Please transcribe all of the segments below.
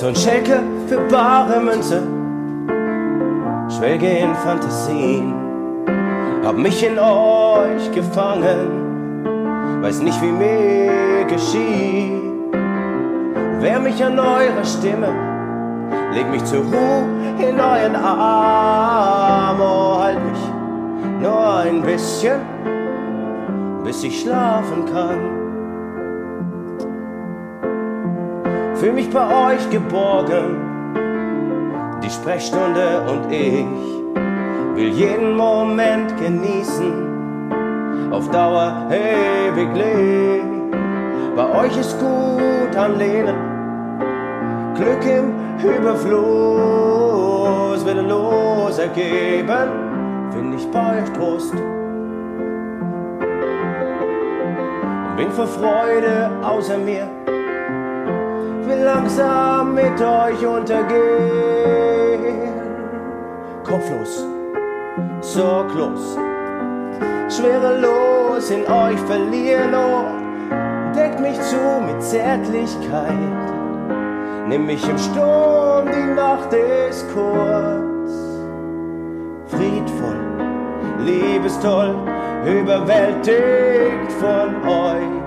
Mose und Schelke für bare Münze. Schwelge in Fantasien, hab mich in euch gefangen, weiß nicht wie mir geschieht. Wer mich an eurer Stimme, leg mich zur Ruhe in euren Arm, oh halt mich nur ein bisschen, bis ich schlafen kann. Fühl mich bei euch geborgen, die Sprechstunde und ich will jeden Moment genießen, auf Dauer ewiglich. Bei euch ist gut anlehnen, Glück im Überfluss, willenlos ergeben, find ich bei euch Trost. Bin vor Freude außer mir langsam mit euch untergehen. Kopflos, sorglos, schwerelos in euch verlieren. Oh, deckt mich zu mit Zärtlichkeit. Nimm mich im Sturm, die Nacht ist kurz. Friedvoll, liebestoll, überwältigt von euch.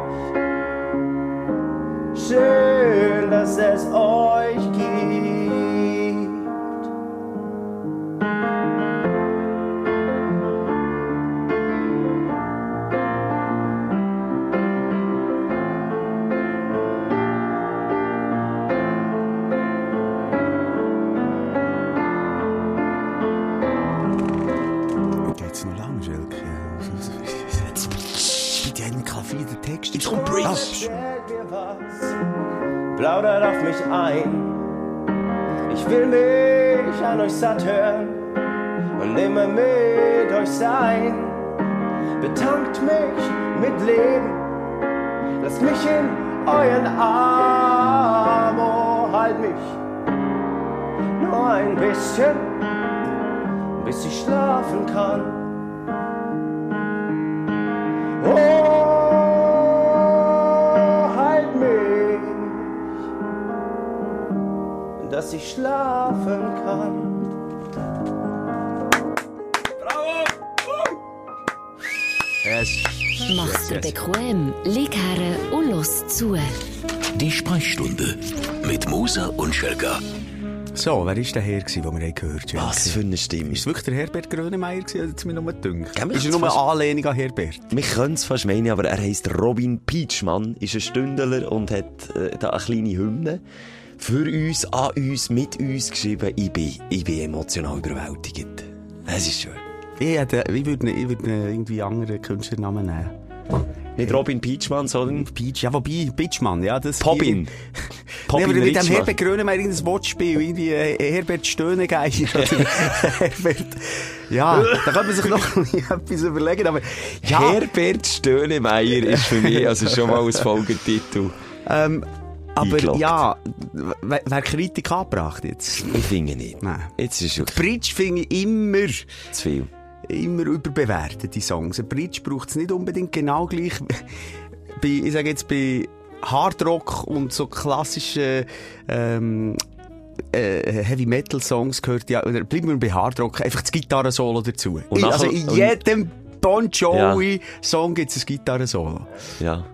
Schön, dass es euch gibt. Geht's noch lang, Schelke? Ja einen Kaffee der Text. Jetzt kommt Erzählt mir was, plaudert auf mich ein. Ich will mich an euch satt hören und immer mit euch sein. Betankt mich mit Leben, lasst mich in euren Arm, oh, halt mich nur ein bisschen, bis ich schlafen kann. Ich schlafen kann. Mach's dir bequem, lieg her und los zu. Die Sprechstunde mit Musa und Schelga. So, wer war der Herr, den wir gehört haben? Was für eine Stimme. Ist es wirklich der Herbert Grönemeyer gewesen, oder hat es mir nur gedacht? Ja, ist er hat's nur eine Anlehnung an Herbert? Wir können es fast meinen, aber er heisst Robin Peachmann, ist ein Stündler und hat äh, da eine kleine Hymne für uns, an uns, mit uns geschrieben. Ich bin, ich bin emotional überwältigt. Es ist schön. Ich, hätte, ich würde ich würde ihn irgendwie anderen Künstlernamen nehmen. Nicht Robin Peachmann, sondern Peach, ja, wobei, Pitchmann, ja, das... Pobbin. Nee, Pobbin aber mit dem. Herbert Grönemeyer irgendein Wortspiel, irgendwie äh, Herbert Stöhnegeier oder Herbert... Ja, da kann man sich noch etwas überlegen, aber... Ja, Herbert Stöhnemeier ist für mich also schon mal ein Folgetitel. ähm, aber eingeloggt. ja, wer, Kritik angebracht jetzt? Ich finde nicht. Nein. Jetzt ist es Bridge finde ich immer... zu viel. immer überbewertet, die Songs. Ein Bridge braucht es nicht unbedingt genau gleich. bei, ich sage jetzt, bei Hardrock und so klassischen ähm, äh, Heavy Metal Songs gehört ja, oder bleiben wir bei Hardrock, einfach das Gitarrensolo dazu. In- also in jedem Bon Jovi Song gibt es ein Gitarrensolo. Ja.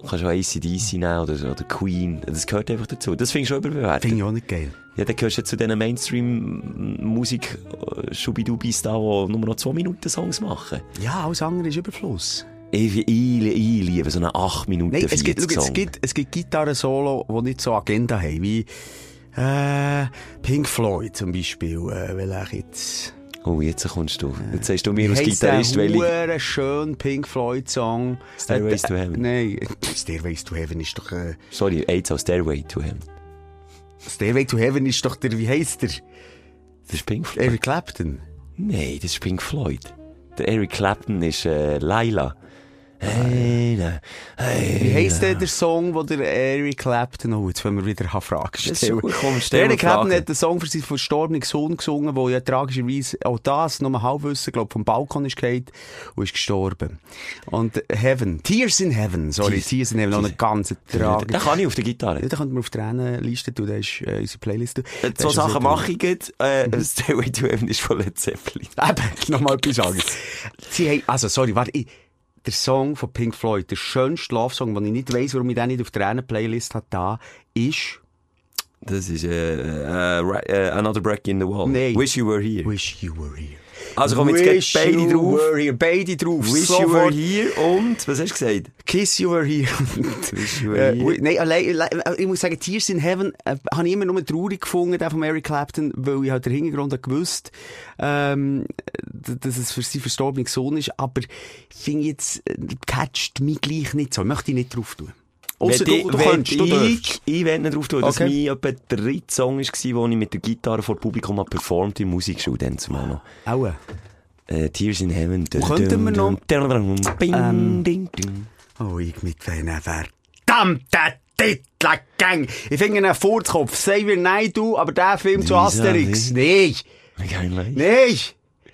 Du kannst auch ACDC nehmen oder, oder Queen. Das gehört einfach dazu. Das finde ich schon überbewertet. Finde ich auch nicht geil. Ja, dann gehörst du zu diesen Mainstream-Musik-Schubidubis da, die nur noch zwei Minuten Songs machen. Ja, alles andere ist Überfluss. Ich, ich, ich liebe so einen 8 Minuten Nein, 40 es gibt, Song. es gibt, es gibt Gitarren-Solo, die nicht so Agenda haben, wie äh, Pink Floyd zum Beispiel. Äh, ich jetzt... Oh, jetzt kommst du. Jetzt sagst du mir als Gitarrist, der welche... hure schön Pink Floyd Song? Stairways Äh, to Heaven. Nein, Stairways to Heaven ist doch, äh, Sorry, AIDS aus Stairway to Heaven. Stairway to Heaven ist doch der, wie heisst der? Das ist Pink Floyd. Eric Clapton. Nein, das ist Pink Floyd. Der Eric Clapton ist äh, Laila. Hey, na, hey, Wie heisst denn der Song, wo der Eric Clapton, oh, jetzt wollen wir wieder Fragen Das ist stellen. Eric Clapton hat einen Song für seinen verstorbenen Sohn gesungen, der ja tragischerweise auch das, nur Halbwissen, glaub, vom Balkon ist gefallen und ist gestorben. Und Heaven, Tears in Heaven, sorry, Tears- Tears in Heaven, noch eine ganze Tragik. Den kann ich auf der Gitarre. Ja, da könnten wir auf die Tränenliste tun, das ist äh, unsere Playlist. Äh, Zwei Sachen mache ich jetzt. Äh, Stairway to Heaven ist von Led Zeppelin. Eben, nochmal etwas sagen. Sie haben, also, sorry, warte, ich, der Song von Pink Floyd, der schönste Love-Song, den ich nicht weiss, warum ich den nicht auf der einen Playlist habe, da, ist Das ist äh, Ra- äh, Another Break in the Wall. Nein. Wish You Were Here. Wish You Were Here. Also kommen jetzt gleich beide you drauf. Beide drauf. Wish You Sofort. Were Here und, was hast du gesagt? Kiss You Were Here. Wish You Were Äh, Here. Nein, allein, allein, ich muss sagen, Tears in Heaven äh, habe ich immer nur traurig gefunden, den von Mary Clapton, weil ich halt den Hintergrund gewusst, ähm, dass es für seinen verstorbenen Sohn ist, aber ich finde jetzt, äh, catcht mich gleich nicht so. Ich möchte ich nicht drauf tun. Ausser du, du könntest, du ich, ich will nicht drauf tun, dass Okay. mein etwa der dritte Song war, den ich mit der Gitarre vor Publikum performt in Musikschule, dann zumal noch. Aua. Äh, Tears in Heaven. Wo könnten wir noch- Bing, Ähm, ding, ding. Oh, ich mit diesen verdammten Titelgang. Ich finde einen Furzkopf. Say wir nein, du, aber der Film zu. Asterix. Kein Leid. Nee!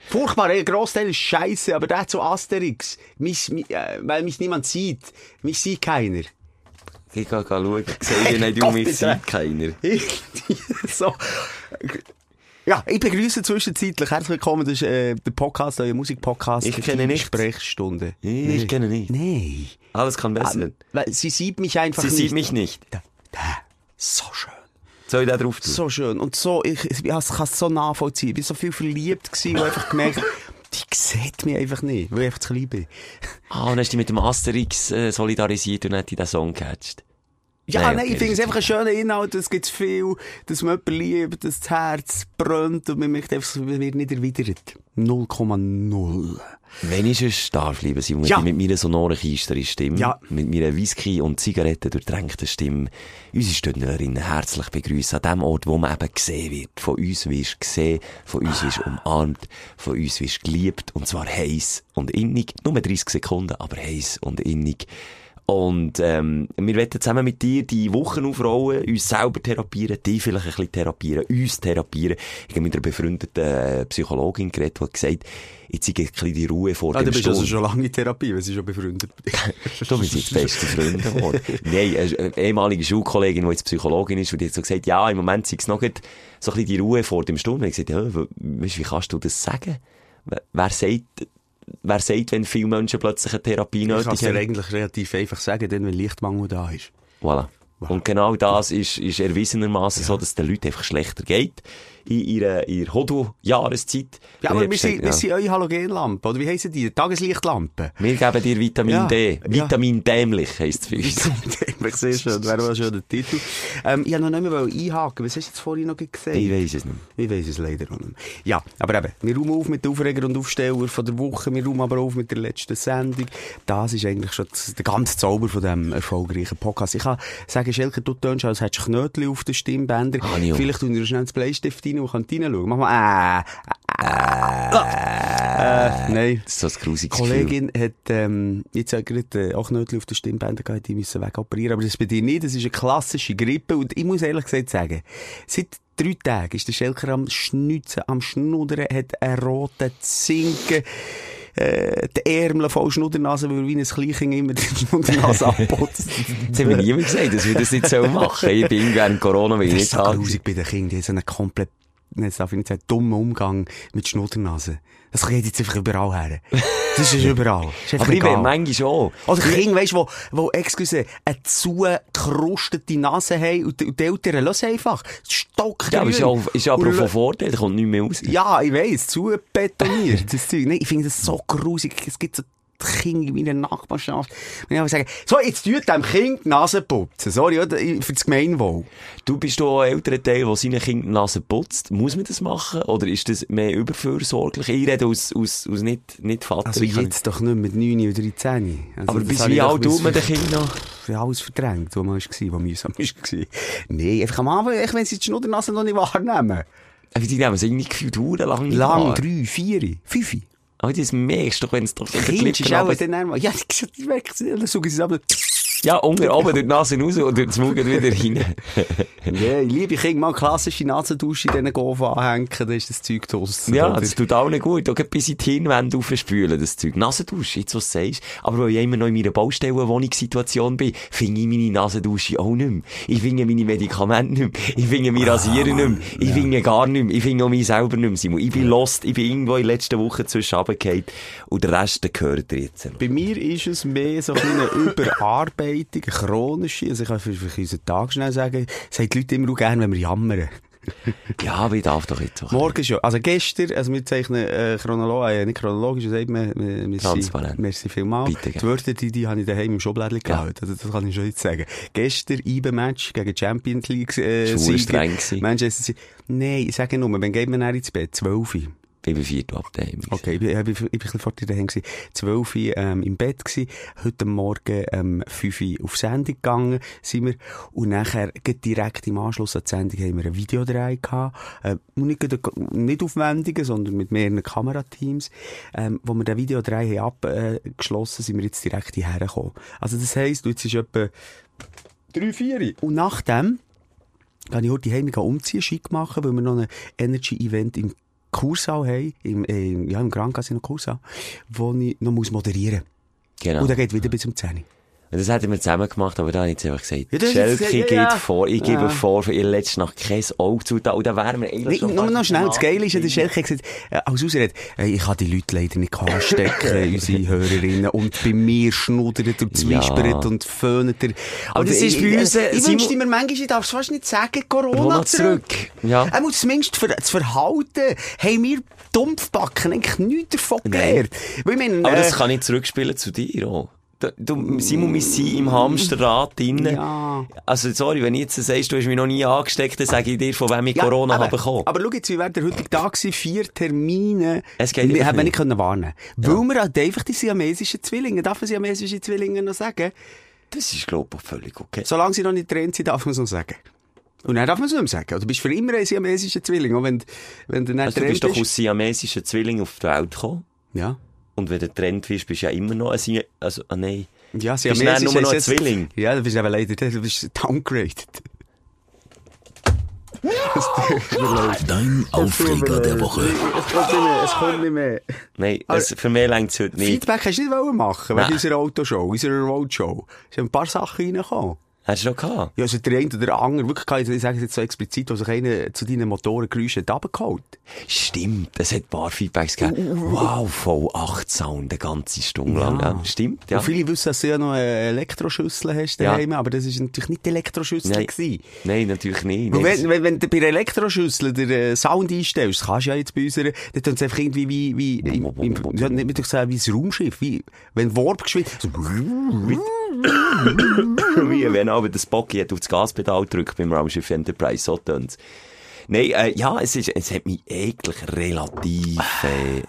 Furchtbar, ein Großteil ist scheiße, aber der zu Asterix. Mich, mich, äh, weil mich niemand sieht. Mich sieht keiner. Ich kann schauen. Sehe dir nicht, du mich keiner. so. Ja, ich begrüße zwischenzeitlich. Herzlich willkommen. Das ist äh, der Podcast, euer Musikpodcast. Ich kenne die nichts. Sprechstunde. Ich kenne nicht. Nee. Alles kann besser werden. Weil sie sieht mich einfach Sie nicht. sieht mich nicht. Da, da. So schön. Soll ich da drauf tun? So schön. Und so, ich, ich, ich kann es so nachvollziehen. Ich bin so viel verliebt gewesen und einfach gemerkt, die sieht mich einfach nicht, weil ich einfach zu klein bin. Ah, und hast dich mit dem Asterix äh, solidarisiert und hat dich den Song gecatcht? Ja, Nein, nein, okay, ich finde es einfach einen schönen Inhalt, es gibt viel, dass man jemanden liebt, dass das Herz brennt und man merkt einfach, man wird nicht erwidert. 0,0. Wenn ich es darf, liebe Simon, Ja. mit meiner sonoren Keisterin Stimme, Ja. mit meiner Whisky- und Zigaretten durchtränkten Stimme, unsere Stündlerinnen herzlich begrüßen an dem Ort, wo man eben gesehen wird. Von uns wirst gesehen, von uns wirst umarmt, von uns wirst geliebt, und zwar heiß und innig. Nur 30 Sekunden, aber heiß und innig. Und ähm, wir werden zusammen mit dir die Wochen aufrollen, uns selber therapieren, die vielleicht ein bisschen therapieren, uns therapieren. Ich habe mit einer befreundeten äh, Psychologin geredet, die gesagt, jetzt sei ein bisschen die Ruhe vor Ah, dem du bist also Sturm. schon lange in Therapie, weil sie schon befreundet Du bist jetzt beste Freunde geworden. Nein, eine ehemalige Schulkollegin, die jetzt Psychologin ist, und die hat so gesagt, ja, im Moment sei es noch so ein bisschen die Ruhe vor dem Sturm. Und ich gesagt, ja, wie kannst du das sagen? Wer sagt, wer sagt, wenn viele Menschen plötzlich eine Therapie Ich kann nötig es haben? eigentlich relativ einfach sagen, denn wenn Lichtmangel da ist. Voilà. Und genau das ist, ist erwiesenermaßen so, dass es den Leuten einfach schlechter geht. In ihrer, ihrer Hodu-Jahreszeit. Ja, aber wir sind, gesagt, wir ja. sind eure Halogenlampe, oder wie heissen die? Tageslichtlampe. Wir geben dir Vitamin Ja, D. ja. Vitamin dämlich heisst es für uns. ich sehe schon, wäre mal schon der Titel. Ähm, ich wollte noch nicht mehr einhaken. Was hast du jetzt vorhin noch gesagt? Ich weiss es nicht. Ich weiss es leider auch nicht. Ja, aber eben, wir räumen auf mit den Aufreger und Aufsteller von der Woche, wir räumen aber auf mit der letzten Sendung. Das ist eigentlich schon das, der ganze Zauber von diesem erfolgreichen Podcast. Ich kann sagen, Schelker, du tönst, als hättest du Knötchen auf den Stimmbändern. Ah, nicht. Vielleicht tun wir schnell ins Bleistift rein und kann reinschauen. Mach mal, äh, äh, äh, nein. Das ist so ein grusiges Die Gefühl. Kollegin hat ähm, jetzt auch gerade äh, auch Knötchen auf den Stimmbändern gehabt, die müssen wegoperieren. Aber das bei dir nicht, das ist eine klassische Grippe. Und ich muss ehrlich gesagt sagen, seit drei Tagen ist der Schelker am Schnitzen, am Schnuddern, hat einen roten Zinken, äh, die Ärmel voll Schnuddernase, weil wie ein Kleinkind immer die Schnuddernase abputzt. Jetzt haben wir niemand gesagt, dass wir das nicht so machen Ich bin während Corona, will ich Das nicht ist so grusig bei den Kindern. Die haben so einen komplett, jetzt darf ich nicht sagen, dummen Umgang mit Schnuddernase. Das geht jetzt einfach überall her. Das ist überall. Das ist Aber ich egal. manchmal schon. Oder Kinder, weisst du, wo, wo, excuse, eine zugekrustete Nase haben und, die- die Eltern lassen einfach. Stockgrün. Ja, aber ist, auch, ist aber auch von Vorteil, da kommt nichts mehr raus. Ja, ich weiss, zu betoniert, das Zeug. Nein, ich finde das so grusig. Es gibt so Kinder in meiner Nachbarschaft. Und ich sagen, so, jetzt tut dem Kind die Nase putzen. Sorry, oder? Für das Gemeinwohl. Du bist doch ein älterer Teil, der seine Kinder die Nase putzt. Muss man das machen? Oder ist das mehr überfürsorglich? Ich rede aus, aus, aus nicht, nicht Vater. Also jetzt doch nicht mit 9 oder 13. Also aber bis wie alt tut man den Kindern noch? alles verdrängt, wo man war, wo mühsam war. Nein, einfach am Anfang, ich wenn sie die Schnuddernase noch nicht wahrnehmen. Äh, Die nehmen es irgendwie gefühlt lang Lang, drei, vier, fünf. Aber das merkst du doch, wenn es doch die Kind ist auch runter- dann einmal, ja, ich merke es, dann suche ich es ab. Ja, unten oben durch die Nase raus und durch den Mund wieder rein. Ja, liebe Kinder, mal klassische Nasendusche in diesen Golf anhängen, dann ist das Zeug draussen. Ja, oder? das tut allen gut. Auch bis in die Hirnwände aufspülen, das Zeug. Nasendusche, jetzt was du sagst. Aber weil ich immer noch in meiner Baustellenwohnungssituation bin, finde ich meine Nasendusche auch nicht mehr. Ich finde meine Medikamente nicht mehr. Ich finde mein Rasieren nicht mehr. Ich finde gar nicht mehr. Ich finde auch mich selber nicht mehr, Simon. Ich bin lost. Ich bin irgendwo in den letzten Wochen zwischen runtergefallen. Und der Rest, gehört dir jetzt. Bei mir ist es mehr so eine Überarbeitung, eine chronische. Also ich kann für, für unseren Tag schnell sagen, sagen die Leute immer auch gerne, wenn wir jammern. Ja, ich darf doch jetzt auch. Morgen schon. Also gestern, also wir zeichnen äh, chronologisch, äh, nicht chronologisch, wie sagt man? Wir- wir- Transparent. Merci vielmals. Bitte. Die Wörter, die, die habe ich daheim im Schublädchen gehalten. Also das kann ich schon jetzt sagen. Gestern IBE-Match gegen Champions League äh, verdammt streng gewesen. Manchester City. Nein, ich sage nur, wann geht man dann ins Bett? 12 Uhr. Ich bin viert ab daheim. Okay, ich bin, ich bin, ich bin ein bisschen vor dir daheim gewesen. 12 Uhr, ähm, im Bett gewesen. Heute Morgen, ähm, 5 Uhr auf Sendung gegangen, sind wir. Und nachher, direkt im Anschluss an die Sendung, haben wir ein Videodreh gehabt. Äh, nicht, nicht aufwendigen, sondern mit mehreren Kamerateams. Ähm, wo wir den Videodreh haben abgeschlossen, sind wir jetzt direkt hierher gekommen. Also das heisst, jetzt ist etwa 3, 4 Und nachdem, kann ich heute heim umziehen, schick machen, weil wir noch ein Energy-Event im Kursau haben, im, äh, ja, im Grand Casino Kursau, wo ich noch muss moderieren muss. Genau. Und dann geht wieder bis um 10 Uhr. Das hätten wir zusammen gemacht, aber da habe ich jetzt einfach gesagt, Ja, Schelke geht ja. vor, ich gebe Ja. vor, für ihr letztes Nacht kein Auge zu und dann wären wir eigentlich Nee, schon nur noch schnell, das Geile ist der. Schelke hat gesagt, äh, als Ausrede, äh, ich kann die Leute leider nicht anstecken, unsere Hörerinnen, und bei mir schnuddert und zwispert und föhnt er. Aber das ist bei uns, äh, Ich wünschte mir manchmal, ich darf es fast nicht sagen, Corona, Corona zurück. zurück. Ja. Er muss zumindest für, das Verhalten, haben wir Dumpfbacken eigentlich nichts davon gelernt. Ich meine, Aber äh, das kann ich zurückspielen zu dir auch. Du, du, Simon, wir sind im Hamsterrad drin. Ja. Also, sorry, wenn ich jetzt sagst, du hast mich noch nie angesteckt, dann sage ich dir, von wem ich Corona aber, habe bekommen. Aber schau jetzt, wie wäre der heutige Tag gewesen? Vier Termine. Es geht wir haben nicht. können warnen. Weil wir halt einfach die siamesischen Zwillinge, darf man siamesische Zwillinge noch sagen? Das ist, glaube ich, völlig okay. Solange sie noch nicht getrennt sind, darf man es noch sagen. Und dann darf man es nicht mehr sagen. Du bist für immer ein siamesischer Zwilling, auch wenn, wenn du nicht Also, du bist doch aus siamesischen Zwillingen auf die Welt gekommen. Ja. Und wenn du getrennt wirst, bist du ja immer noch ein also, ah, nein. Ja, Bist du dann siamesisch nur noch ein Zwilling? Ja, du bist aber leider, du bist downgraded. Dein Aufreger der Woche. Es kommt nicht mehr, es kommt nicht mehr. Nein, es, für mich längt es heute nicht. Feedback hast du nicht machen, wegen unserer Autoshow, unserer Roadshow. Es sind ein paar Sachen reingekommen. Hast du schon gehabt? Ja, also der eine oder der andere, wirklich, kann ich sage es jetzt so explizit, wo sich einer zu deinen Motorengeräuschen runtergeholt. Stimmt, es hat ein paar Feedbacks gegeben. Wow, voll 8 Sound, eine ganze Stunde lang. Ja. Stimmt, ja. Und viele wissen, dass du ja noch eine Elektroschüssel hast Ja. daheim, aber das ist natürlich nicht die Elektroschüssel Nein. gewesen. Nein, natürlich nicht. Und wenn, wenn, wenn du bei der Elektroschüssel den äh, Sound einstellst, das kannst du ja jetzt bei unserer, dann tut es einfach irgendwie wie, wie, im, im, ja, nicht mehr sagen, wie ein Raumschiff, wie, wenn Warp geschwind, so, Wie wenn aber das Bocky hat auf das Gaspedal drückt beim Raumschiff Enterprise, so tönt's. Nein, äh, ja, es ist, es hat mich eigentlich relativ, äh,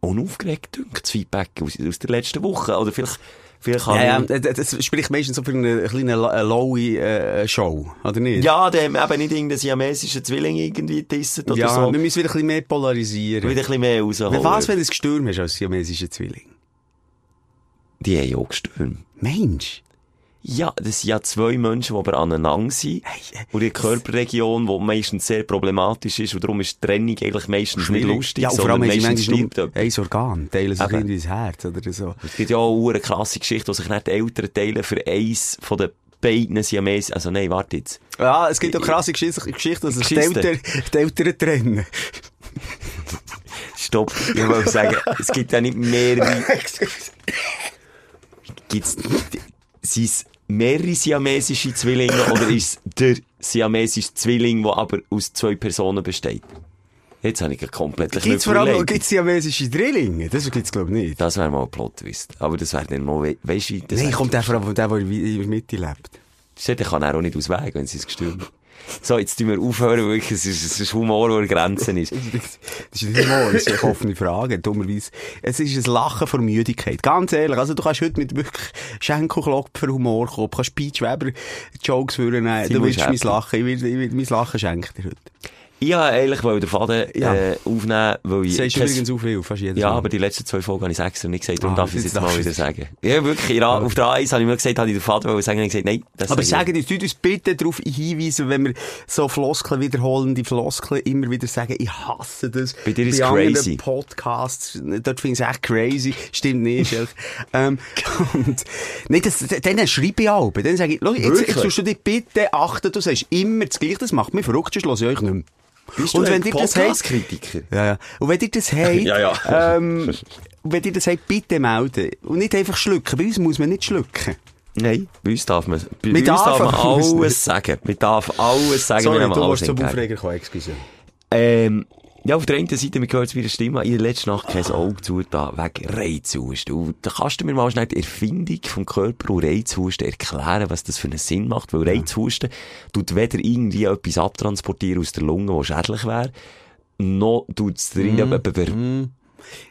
unaufgeregt das Feedback aus, aus der letzten Woche. Oder vielleicht, vielleicht ja, ja, das spricht meistens so für eine kleine äh, lowe äh, Show, oder nicht? ja, der haben eben nicht irgendeinen siamesischen Zwilling irgendwie getestet oder ja so. wir müssen wieder ein bisschen mehr polarisieren. Wieder ein bisschen mehr rausholen. Was, wenn du ein Gestürm hast als siamesischer Zwilling? Die haben ja auch gestürmt. Mensch. Ja, das sind ja zwei Menschen, die aber aneinander sind. Hey, Und die Körperregion, die meistens sehr problematisch ist. Und darum ist die Trennung eigentlich meistens nicht lustig, Ja, und vor allem meistens stirbt ein Organ, teilen sich irgendwie ins Herz oder so. Es gibt ja auch eine krasse Geschichte, wo sich nicht die Eltern teilen für eins von den beiden Siamesen. Also nein, warte jetzt. Ja, es gibt auch krasse Geschichten, Geschichten dass sich die. Eltern, die Eltern trennen. Stopp. Ich wollte sagen, es gibt ja nicht mehrere... Gibt's... Sind es mehrere siamesische Zwillinge oder ist es der siamesische Zwilling, der aber aus zwei Personen besteht? Jetzt habe ich einen kompletten Gibt's vor allem, gibt's siamesische Drillinge? Das gibt's glaub ich nicht. Das wäre mal ein Plot-Twist. Aber das wäre dann mal, we weisst du, das Nein, kommt allem von dem, der in der Mitte lebt. Der kann er auch nicht aus Weg, wenn sie es gestürmt. So, jetzt tun wir aufhören, wirklich, es ist, es ist Humor, der an Grenzen ist. Das ist nicht Humor, das ist eine offene Frage, dummerweise. Es ist ein Lachen vor Müdigkeit. Ganz ehrlich, also du kannst heute mit wirklich Schenkelklopfer Humor kommen, du kannst Peach Weber Jokes vornehmen, du willst mein. Lachen, ich will, ich will, mein Lachen schenken dir heute. Ich wollte eigentlich den Faden Ja. äh, aufnehmen, weil ich... Sagst du übrigens auf viel, fast jedes Ja, Mal. aber die letzten zwei Folgen habe ich extra nicht gesagt, darum Ah, darf ich es jetzt jetzt mal wieder es. sagen. Ja, wirklich, in Ra- auf der A1 habe ich mir gesagt, habe ich den Faden wollen sagen, ich gesagt, nein, das Aber sage sagen uns, uns bitte darauf hinweisen, wenn wir so Floskeln wiederholende Floskeln immer wieder sagen, ich hasse das. Bei dir ist anderen crazy. Podcasts, dort finde ich es echt crazy. Stimmt nicht, ähm, und, nee, das, dann schreibe ich auch. Dann sage ich, jetzt, jetzt musst du dich bitte achten, du sagst immer das Gleiche, das macht mich verrückt, sonst höre ich euch nicht mehr. Bist Und wenn ihr das Podcast-Kritiker? Ja, ja. Und wenn ihr das habt, Ja, ja. ähm, wenn ihr das habt, bitte melden. Und nicht einfach schlucken. Bei uns muss man nicht schlucken. Nein, bei uns darf man, bei Wir uns darf man alles sagen. Man darf alles sagen, Sorry, du musst zum. Aufreger kommen, excuse. Ähm, ja, auf der einen Seite, man hört es wieder Stimme, in der letzten Nacht kein Auge zugetan, wegen Reizhusten. Und da kannst du mir mal schnell die Erfindung vom Körper und Reizhusten erklären, was das für einen Sinn macht. Weil Reizhusten tut weder irgendwie etwas abtransportieren aus der Lunge, was schädlich wäre, noch tut es drin mm.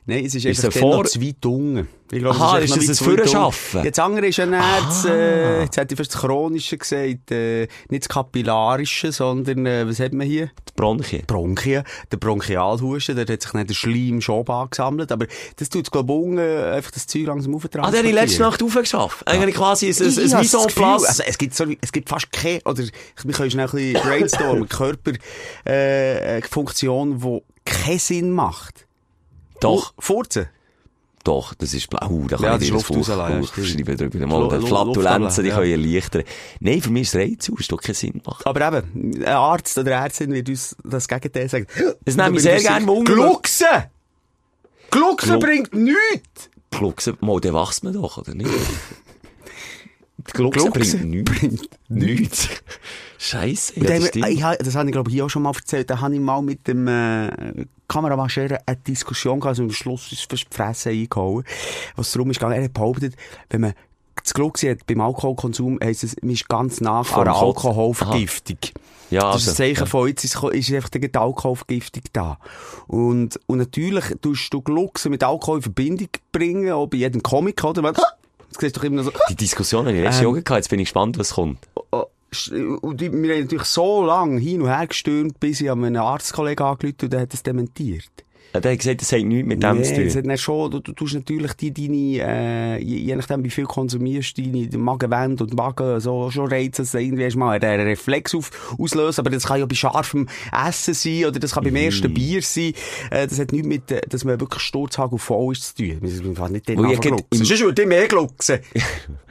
Nein, es ist, Ist einfach vor- zu weit unten. Ich glaube, Aha, es ist echt das ein Führerschaffen? Ja, das andere ist ja nicht, äh, jetzt hätte ich fast das Chronische gesagt, äh, nicht das Kapillarische, sondern, äh, was hat man hier? die Bronchien. Bronchien, der Bronchialhusten, der hat sich nicht der Schleim schon angesammelt, aber das tut, glaube ich, unten äh, einfach das Zeug langsam Ah, auftransportieren. der hat die letzte Nacht aufgeschafft. Eigentlich quasi ein, ein, ein Gefühl, place. Also, es gibt, so, es gibt fast keine, oder wir können schnell ein bisschen brainstormen, Körper, äh, Funktion, die keinen Sinn macht. Doch. Furzen. Doch, das ist blau. Uh, da kann Ja, ich dir das stimmt. schreiben drüber. Mal, Lu- Flatulenzen, die ja. können erleichtern. Nein, für mich ist Reizhusten doch keinen Sinn machen. Aber eben, ein Arzt oder Ärztin wird uns das Gegenteil sagen. Das nehme ich sehr gerne Wunder. Glucksen! Glucksen Glu- bringt nichts! Glucksen, mal, dann wachst man doch, oder nicht? Die Glucksen Glucksen bringt nichts. Nichts. Scheisse, Und ja, das wir- ich, habe- das habe ich glaube ich hier auch schon mal erzählt, da habe ich mal mit dem äh, Kameramann eine Diskussion gehabt, also am Schluss ist fast die Fresse eingehauen, was darum ist gegangen, er hat behauptet, wenn man das Glucksen hat beim Alkoholkonsum, heisst es, man ist ganz nah Vor an Kotzen. Alkoholvergiftung. Ja, Das ist ein also, Zeichen ja. von jetzt ist, ist einfach die Alkoholvergiftung da. Und, und natürlich tust du Glucksen mit Alkohol in Verbindung bringen, auch bei jedem Comic, oder? Weil, Das siehst doch immer so, Die Diskussion habe ich letztes Ähm. Jahr gehabt, jetzt bin ich gespannt, was kommt. oh, sch- und wir haben natürlich so lange hin und her gestürmt, bis ich an einen Arztkollegen angerufen und der hat das dementiert. Ja, Der hat gesagt, das hat nichts mit dem zu Nee, es tun. hat dann schon, du, du tust natürlich die, deine, äh, je, nachdem wie viel konsumierst, deine Magenwände und Magen so schon reizen, dass irgendwie mal einen Reflex auf, auslösen. Aber das kann ja bei scharfem Essen sein oder das kann beim Mhm. ersten Bier sein. Äh, das hat nichts mit, äh, dass man wirklich Sturzhagel voll ist zu tun. Wir sind einfach nicht den glucksen. Sonst würde ich mehr glucksen.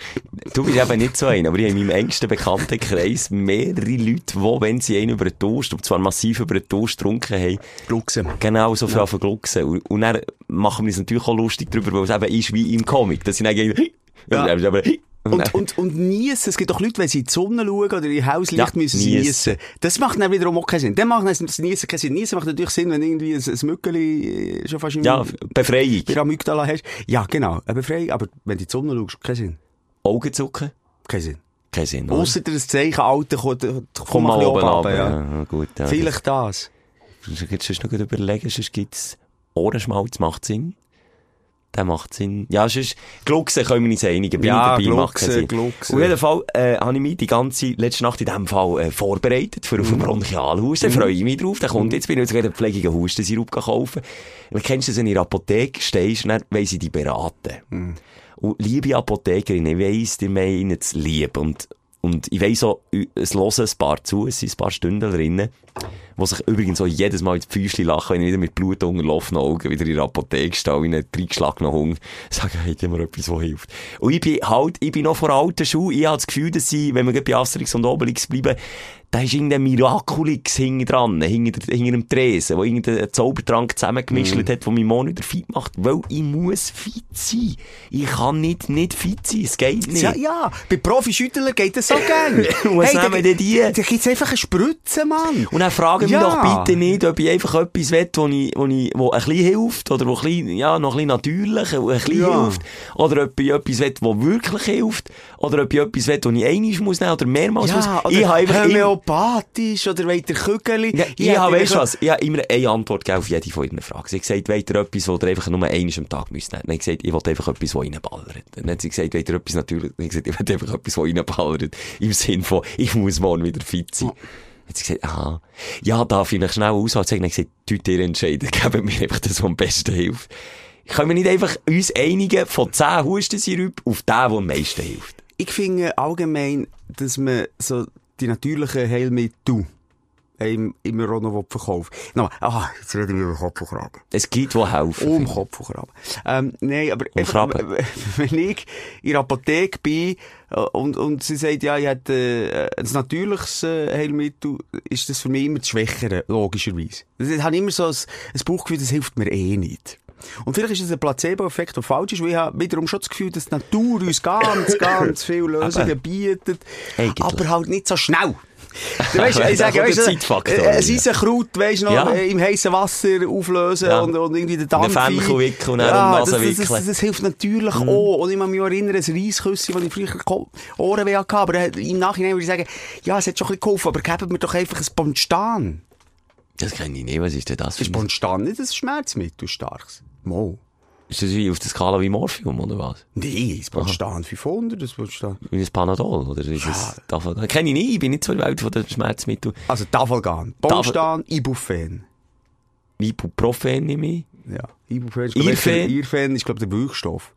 Du bist eben nicht so ein, aber ich habe in meinem engsten Bekanntenkreis mehrere Leute, die, wenn sie einen über den Toast, und zwar massiv über den Toast getrunken haben, Glucksen. genau so viel ja. verglucksen. Und, und dann machen wir uns natürlich auch lustig darüber, weil es eben ist wie im Comic, dass sie dann gehen, Ja. und, aber, Und, und, und niesen. Es gibt doch Leute, wenn sie in die Sonne schauen oder in Hauslicht, Ja, müssen sie niesen. Das macht dann wiederum auch keinen Sinn. Dann macht das Niesen keinen Sinn. Niesen macht natürlich Sinn, wenn irgendwie ein, ein Mückeli äh, schon fast ja, Befreiung. bei Amygdala hast. Ja, genau. Eine Befreiung. Aber wenn du in die Sonne schaust, keinen Sinn. Augenzucken? Kein Sinn. Kein Sinn, oder? Ausser dir das Zeichen, Alter, komm, komm, Komm mal oben runter. ja. Ja, gut. Ja, Vielleicht das. Das, jetzt sonst noch überlegen, sonst gibt's Ohrenschmalz macht Sinn. Der macht Sinn. Ja, sonst, Glucksen können wir uns einigen. Bin Ja, ich dabei, Glucksen. Glucksen. Auf jeden Fall, äh, habe ich mich die ganze letzte Nacht in diesem Fall, äh, vorbereitet für auf Mhm. den Bronchialhusten. Freue ich mich drauf. Der kommt jetzt, bin ich jetzt gerade einen pflegigen Hustensirup kaufen. Weil kennst du das, wenn du in der Apotheke stehst, dann wollen sie dich beraten. Mhm. Und liebe Apothekerin, ich weiss, die meinen es lieb. Und, und ich weiss auch, es hören ein paar zu, es sind ein paar Stunden die sich übrigens auch jedes Mal ins Füßchen lachen, wenn ich wieder mit Blut unterlaufenen Augen wieder in der Apotheke stehe, wie ein reingeschlagener Hund, sagen, hey, gib mir etwas, was hilft. Und ich bin halt, ich bin noch vor alten Schuhen, ich habe das Gefühl, dass sie, wenn wir bei Asterix und Obelix bleiben, da ist irgendein Miraculix hinten dran, hinter, hinter dem Tresen, wo irgendein Zaubertrank zusammengemischt Mhm. hat, der mich morgen wieder fit macht, weil ich muss fit sein. Ich kann nicht, nicht fit sein, es geht nicht. Ja, ja. Bei Profi-Schüttler geht das so gerne. Was da- nehmen denn die? Da gibt's einfach eine Spritze, Mann. Und dann fragen mich Ja. doch bitte nicht, ob ich einfach etwas will, wo, ich, wo, ich, wo ein bisschen hilft, oder wo ein bisschen, ja, noch ein bisschen natürlich, wo ein bisschen Ja. hilft, oder ob ich etwas will, wo wirklich hilft, oder ob ich etwas will, wo ich einmal muss nehmen, oder mehrmals muss. Ja, ich habe einfach homöopathisch, oder ihr Kügeli? ja, ich habe, weißt was, ich habe immer eine Antwort auf jede von ihren Fragen. Sie hat gesagt, wollt ihr etwas, wo ihr einfach nur einmal am Tag müsst nehmen? Dann ich gesagt, ich will einfach etwas, was reinballert. Dann hat sie gesagt, wollt ihr etwas natürlich, dann ich gesagt, ich will einfach etwas, was reinballert. Im Sinn von, ich muss morgen wieder fit sein. Hat sie gesagt, aha. Ja, darf ich noch schnell? Dann hat sie gesagt, tut ihr entscheiden, gebt mir einfach das, was am besten hilft. Können wir nicht einfach uns einigen von 10 Hustensirup auf den, der am meisten hilft? Ich finde allgemein, dass man so die natürlichen Heilmittel einem immer auch noch verkaufen will. No, ah, jetzt reden wir über Kopf und Kragen. Es gibt, die helfen. Um Kopf und Kragen. Ähm, nein, aber wenn ich in der Apotheke bin und, und sie sagt, ja, ich hätte äh, ein natürliches äh, Heilmittel, ist das für mich immer das Schwächere, logischerweise. Das, ich habe immer so ein, ein Bauchgefühl, das hilft mir eh nicht. Und vielleicht ist es ein Placebo-Effekt, der falsch ist, weil ich habe wiederum schon das Gefühl, dass die Natur uns ganz, ganz viele Lösungen bietet. Eigentlich. Aber halt nicht so schnell. Weißt, ich sage, kommt weißt, der du, Zeitfaktor äh, ein. Eisenkraut, weißt du noch, Ja. äh, im heißen Wasser auflösen Ja. und, und irgendwie den Dampf. Fenchel wickeln und ja, um das, das, das, das, hilft natürlich auch. Und ich kann mich erinnern, ein Reisküsschen, das ich früher Ohrenweh hatte. Aber äh, im Nachhinein würde ich sagen, ja, es hat schon ein bisschen geholfen, aber geben mir doch einfach ein Bonstan. Das kenne ich nicht. Was ist denn das für Ist ein... Bonstan nicht ein Schmerzmittel, starkes? Mo. Ist das wie auf der Skala wie Morphium, oder was? Nee, das Bonstan 500, das Bonstan. Wie ein Panadol, oder ist das... Davon... Kenne ich nicht, ich bin nicht so in der Welt von den Schmerzmitteln. Also Tafelgan, Bonstan, Ibuprofen. Ibuprofen nehme ich. Ja, Ibuprofen ist, Irfen? Irfen ist, glaube ich, der Wirkstoff.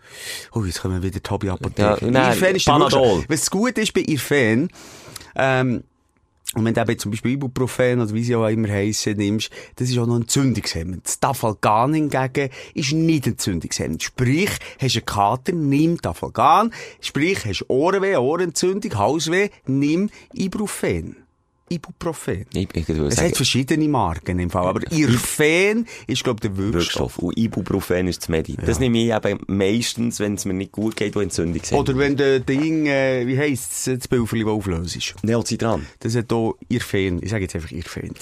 Oh, jetzt kommen wir wieder Tobi Apotheke. Ja, nein, Irfen ist Panadol. Was gut ist bei Irfen, ähm, und wenn du eben zum Beispiel Ibuprofen oder wie sie auch immer heissen nimmst, das ist auch noch entzündungshemmend. Das Tafalgan hingegen ist nicht entzündungshemmend. Sprich, hast einen Kater, nimm Tafalgan. Sprich, hast Ohrenweh, Ohrenentzündung, Halsweh, nimm Ibuprofen. Ibuprofen. Ich, ich Es sagen, hat verschiedene Marken im Fall, aber Irfen ist, glaube ich, der Wirkstoff. Wirkstoff. Und Ibuprofen ist das Medi. Das nehme ich eben meistens, wenn es mir nicht gut geht, wo Entzündung sind. Oder wenn der Ding, äh, wie heisst es, das Pulverli, das auflöst ist. Neocitran. Das hat hier Irfen. Ich sage jetzt einfach Irfen.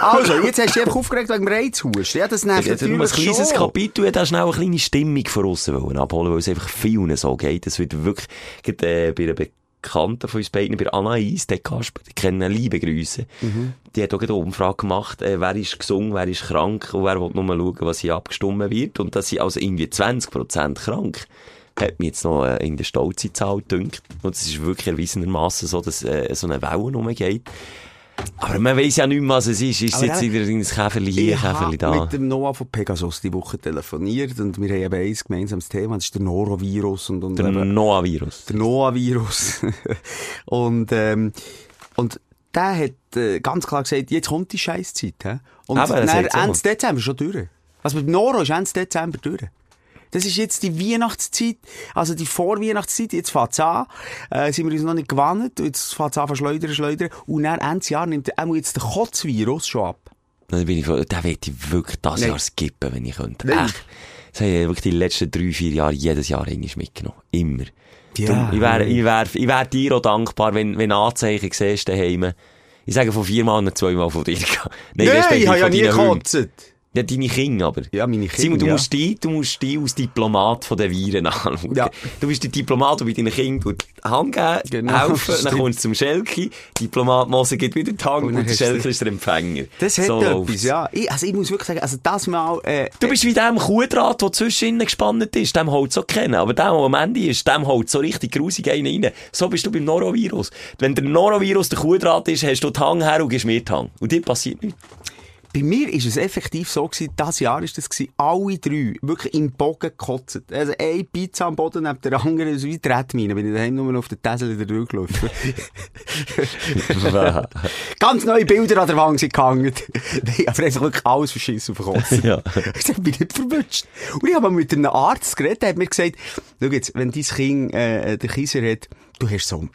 also, jetzt hast du dich einfach aufgeregt wegen dem Reizhusten. Ja, das nervt Ich hätte nur ein natürlich kleines schon. Kapitel, da schnell eine kleine Stimmung von aussen abholen, weil es einfach vielen so geht. Es wird wirklich, gerade, äh, bei einer Bekannten von uns beiden, bei Anais, der Kasper, die kennen liebe Grüße. Die hat auch eine Umfrage gemacht, äh, wer ist gesund, wer ist krank und wer will nur schauen, was hier abgestimmt wird. Und dass sie also irgendwie 20% krank hat mich jetzt noch äh, in der stolzen Zahl gedünkt. Und es ist wirklich erwiesenermaßen so, dass äh, so eine Welle rumgeht. Aber man weiss ja nicht was es ist. Ist es jetzt wieder ein Käferli hier, Ich habe mit dem Noah von Pegasus die Woche telefoniert und wir haben eben ein gemeinsames Thema, das ist der Norovirus und, und Der der Noah-Virus. und, ähm, und der hat äh, ganz klar gesagt, jetzt kommt die Scheißzeit. Und Aber er dann. Ende Dezember schon durch. Also mit Noro ist Ende Dezember durch. Das ist jetzt die Weihnachtszeit, also die Vorweihnachtszeit, jetzt fängt's an, äh, sind wir uns noch nicht gewandt, jetzt fängt's an, von schleudern, schleudern, und dann Ende Jahr nimmt auch jetzt der Kotzvirus schon ab. Dann bin ich, voll- den will ich wirklich das Nein. Jahr skippen, wenn ich könnte. Nein. Echt. Das habe ich wirklich die letzten drei, vier Jahre jedes Jahr eigentlich mitgenommen. Immer. Ja. Ich wäre, ich wäre, ich wäre dir auch dankbar, wenn, wenn Anzeichen siehst daheim. Ich sage von viermal und zweimal von dir. Nein, Nein, ich habe ja nie gekotzt. Ja, deine Kinder aber. Ja, meine Kinder, Simon, du ja. musst die, du musst die als Diplomat von den Viren anschauen. Ja. Du bist der Diplomat, der bei deinen Kindern die Hand geben, Genau, helfen, dann kommst du zum Schelke, Diplomat Mose gibt wieder die Hand Und und, der Schelke ist der Empfänger. Das hat So etwas, ja. Ich, also ich muss wirklich sagen, also das mal, äh, Du bist wie dem Kuhdraht, der zwischen ihnen gespannt ist. Dem holt so kennen. Aber der, der am Ende ist, dem holt so richtig grusig einen rein. So bist du beim Norovirus. Wenn der Norovirus der Kuhdraht ist, hast du die Hang her und gibst mir die Hang. Und dir passiert nichts. Bei mir ist es effektiv so gewesen, das Jahr ist das gewesen, alle drei wirklich im Bogen gekotzt. Also eine Pizza am Boden neben der anderen, so wie Tretmine, bin ich daheim nur noch auf der Tessel wieder durchgelaufen. Ganz neue Bilder an der Wand sind gehangen. Nein, aber einfach wirklich alles verschissen auf den Kopf. Ja. Ich sag, bin nicht verwünscht. Und ich habe mit einem Arzt geredet, der hat mir gesagt, schau jetzt, wenn dein Kind, äh, den Kaiser hat, du hast so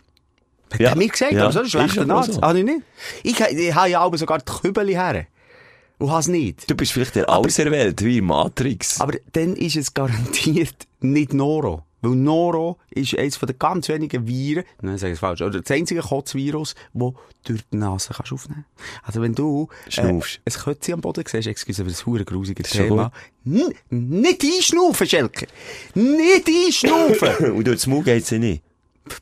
hat Ja. er mir gesagt, Ja. aber so ein Ist schlechter aber Arzt. so. Ich nicht. Ich, ich habe ja aber sogar die Kübeli her. Und habe es nicht. Du bist vielleicht der Auserwählte, wie Matrix. Aber dann ist es garantiert nicht Noro. Weil Noro ist eines von den ganz wenigen Viren, nein, sage ich es falsch, oder das einzige Kotzvirus, das durch die Nase kannst aufnehmen Also wenn du Schnaufst. Äh, ein Kötzi am Boden siehst, excuse, aber das ist ein grusiges Thema. N nicht einschnaufen, Schelke! Nicht einschnaufen! und durch den Mund geht's ja nicht.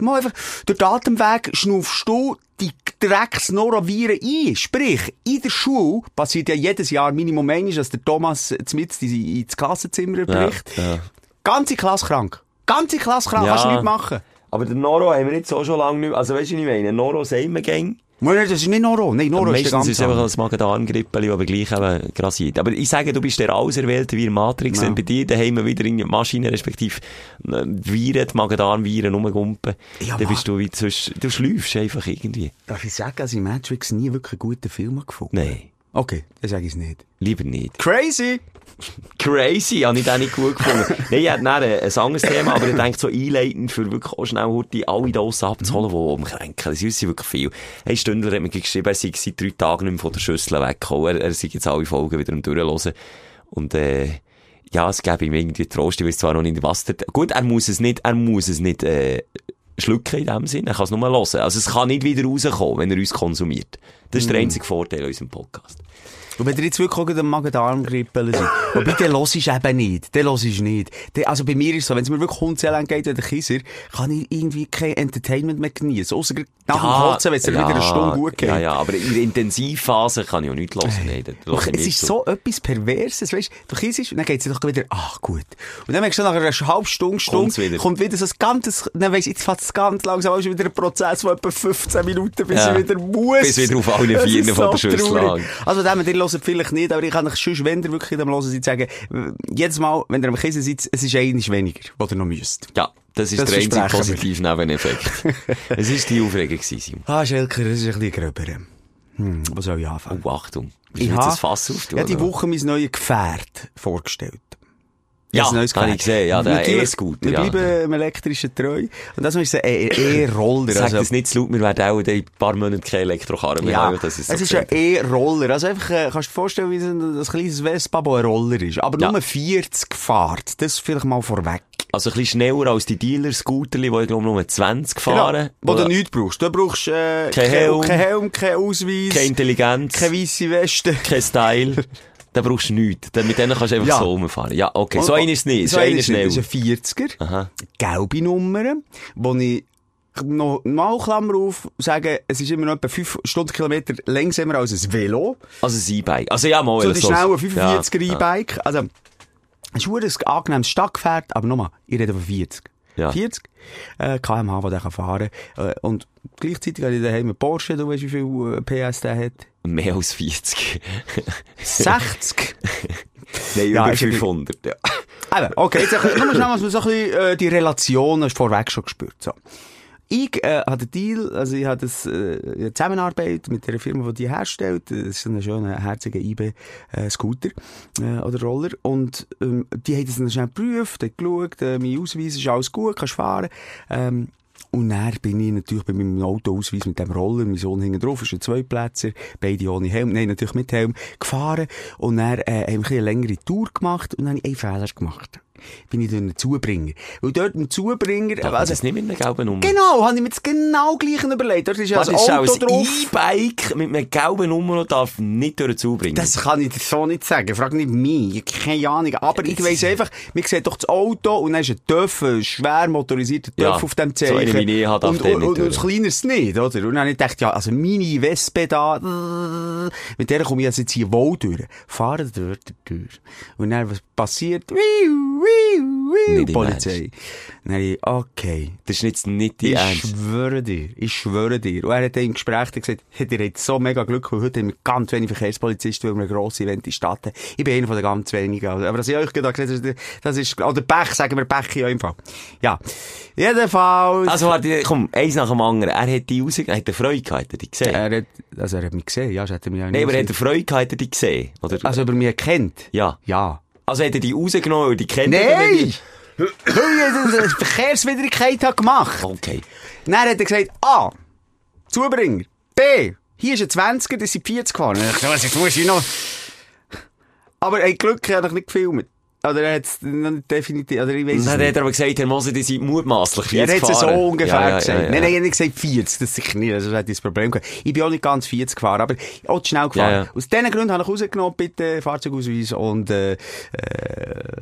Mal einfach, durch den Atemweg schnaufst du die Drecks-Noroviren ein. Sprich, in der Schule passiert ja jedes Jahr Minimum einmal, dass der Thomas zumindest ins Klassenzimmer bricht. ja. Ganze Klasse krank. Ganze Klasse krank, Ja. kannst du nicht machen. Aber den Noro haben wir jetzt auch schon lange nicht mehr. Also weißt du, was ich meine? Noro sagen wir gäng. Nein, das ist nicht Noro. Nein, Noro ist der Meistens ist es einfach ein Magen-Darm-Grippeli, aber gleich eben grassiert. Aber ich sage, du bist der Auserwählte wie in Matrix. Ja. Wenn bei dir daheim wieder in die Maschine, respektive äh, Viren, die Magen-Darm-Viren rumgumpen, Ja, dann bist du wie sonst, du schläufst einfach irgendwie. Darf ich sagen, dass ich Matrix nie wirklich einen guten Film habe gefunden Nein, Okay, dann sage ich es nicht. lieber nicht. Crazy! Crazy, habe ich den nicht gut gefunden. Nein, ich hätte ein, anderes Thema, aber ich denke so einleitend, für wirklich auch schnell heute alle Dosen abzuholen, die umkränken. Das ist wirklich viel. Ein Stündler hat mir geschrieben, er sei seit drei Tagen nicht mehr von der Schüssel weggekommen. Er, er sei jetzt alle Folgen wieder am Durchhören. Und, äh, ja, es gäbe ihm irgendwie Trost. Ich weiß zwar noch nicht, was der, gut, er muss es nicht, er muss es nicht, äh, schlucken in dem Sinn. Er kann es nur hören. Also es kann nicht wieder rauskommen, wenn er uns konsumiert. Das ist der einzige Vorteil an unserem Podcast. Und wenn ihr jetzt wirklich einen Magen-Darm-Grippe seid, wobei, dann hörst du eben nicht. Dann hörst du nicht. Dann, also bei mir ist es so, wenn es mir wirklich Hundselend geht, wie der Kieser, kann ich irgendwie kein Entertainment mehr genießen. Gerade nach dem Kotzen, wenn es dir wieder eine Stunde gut geht. Ja, ja, aber in der Intensivphase kann ich auch nicht hören. Nein, höre ich Es ist so etwas Perverses, weißt du, du kiesst und dann geht's dir doch wieder, ach gut. Und dann merkst du nach einer halben Stunde, Stunde, wieder. kommt wieder so ein ganzes, dann weisst du, jetzt fährt es ganz langsam, an, ist wieder ein Prozess von etwa 15 Minuten, bis Ja. ich wieder muss. Bis wieder auf allen Das Vieren ist von der Schüssel. Also, dem, hört vielleicht nicht, aber ich kann euch sonst, wenn ihr wirklich in dem Hören seid, sagen, jedes Mal, wenn ihr am Kiesen seid, es ist eines weniger, was ihr noch müsst. Ja, das ist Das der einzige positive Nebeneffekt. es ist die Aufregung gewesen. Ah, Schelker, das ist ein bisschen gröber. Hm, wo soll ich anfangen? Oh, Achtung. Ich habe Fass ja, die? Woche mein neues Gefährt vorgestellt. Ja, neues habe ich gesehen, ja, der Wir bleiben- E-Scooter, Wir ja. bleiben dem elektrischen treu. Und das ist ein E-Roller. Sag also- das nicht zu laut, wir werden auch in ein paar Monaten keine Elektrokarren mehr ja, haben. Das ist so es ist ein. E-Roller. Also einfach, äh, kannst du dir vorstellen, wie ein, ein kleines Vespa, das ein Roller ist. Aber Ja. nur 40 fährt. Das vielleicht mal vorweg. Also ein bisschen schneller als die Dealer-Scooterli, die ich glaube nur 20 fahren. Wo du nichts brauchst. Du brauchst äh, Kein Helm. kein Helm, kein Ausweis, Keine Intelligenz, keine weisse Weste. kein Style. Da brauchst du nichts. Mit denen kannst du einfach Ja. so rumfahren. Ja, okay. So einer ist es nicht. So einer ist schnell. Das ist ein 40er. Aha. gelbe Nummer, wo ich noch mal Klammer auf sagen, es ist immer noch etwa 5 Stundenkilometer langsamer als ein Velo. Also ein E-Bike. Also ja, mal. So die so- schnellen 45er Ja, ja. E-Bike. Also, es ist ein angenehmes Stadtgefährt, aber nochmal, ich rede von 40. Ja. 40 äh, kmh, die der kann fahren kann. Äh, und gleichzeitig habe ich daheim einen Porsche, du weißt, wie viel äh, PS der hat. Mehr als 40. 60. Nein, über ja 500. Ja. Eben, okay, jetzt nur schnell, dass man so ein bisschen, äh, die Relationen vorweg schon gespürt. So. Ich äh, hatte den Deal, also ich hatte das, äh, eine Zusammenarbeit mit der Firma, die die herstellt. Das ist ein schöner, herziger IB-Scooter äh, oder Roller. Und ähm, die haben das dann schnell geprüft, haben geschaut, äh, mein Ausweis ist alles gut, kannst fahren. Ähm, und dann bin ich natürlich bei meinem Autoausweis mit dem Roller, mein Sohn hinten drauf, ist ein Zweiplätzer, beide ohne Helm, nein, natürlich mit Helm, gefahren. Und dann äh, haben bisschen eine längere Tour gemacht und dann habe ich einen Fehler gemacht. Bin ich einen Zubringer. Weil dort ein Zubringer, Darf man das nicht mit einer gelben Nummer? Genau, habe ich mir das genau gleichen überlegt. Dort ist ja Was ein Auto ein drauf. E-Bike mit einer gelben Nummer und darf nicht durch den Zug bringen? Das kann ich dir so nicht sagen. Frag nicht mich. Keine Ahnung. Aber ich weiss einfach, man sieht doch das Auto und dann ist ein Töff, ein schwer motorisierter Töff Ja, auf dem so Zeichen. eine ich habe, darf und, und, und, und das Kleineres nicht, oder? Und dann habe ich gedacht, ja, also meine Wespe da, mit der komme ich also jetzt hier wohl durch. Fahre dort durch. Und dann, was passiert? Wiu, Nicht im Polizei. Ich, okay. Das ist jetzt nicht die Ich Ernst. schwöre dir, ich schwöre dir. Und er hat im Gespräch gesagt, hey, ihr habt so mega Glück, weil heute haben wir ganz wenig Verkehrspolizisten, weil wir ein grosses Event in der Stadt haben. Ich bin einer von den ganz wenigen. Aber dass ich euch gedacht habe, das ist, oder Pech, sagen wir Pech in eurem Fall. Ja. Jedenfalls. Also warte, komm, eins nach dem anderen. Er hat die raus, er hat eine Freude gehabt, hat er die gesehen? er hat, also er hat mich gesehen, ja, das hat er mich auch Nein, aber er hat eine Freude gehabt, hat er die gesehen? Oder? Also über mich erkennt? ja. Ja. Also hat er die rausgenommen, weil die kennt Nein! Weil ich eine Verkehrswidrigkeit habe gemacht. Okay. Dann hat er gesagt, A, Zubringer. B, hier ist ein 20er, das sind 40 gefahren. Ich dachte, was, jetzt muss ich noch... Aber ey, Glück, hat noch nicht gefilmt. Oder er hat definitiv, oder ich weiß es Dann nicht. hat er aber gesagt, Herr Moser, die sind mutmaßlich Er 40 hat es so ungefähr ja, ja, gesagt. Ja. Nein, nein, er hat nicht gesagt 40, das sicher nicht, also das hat das Problem gehabt. Ich bin auch nicht ganz 40 gefahren, aber auch schnell gefahren. Aus diesen Gründen habe ich rausgenommen, bitte Fahrzeugausweis und, äh, äh,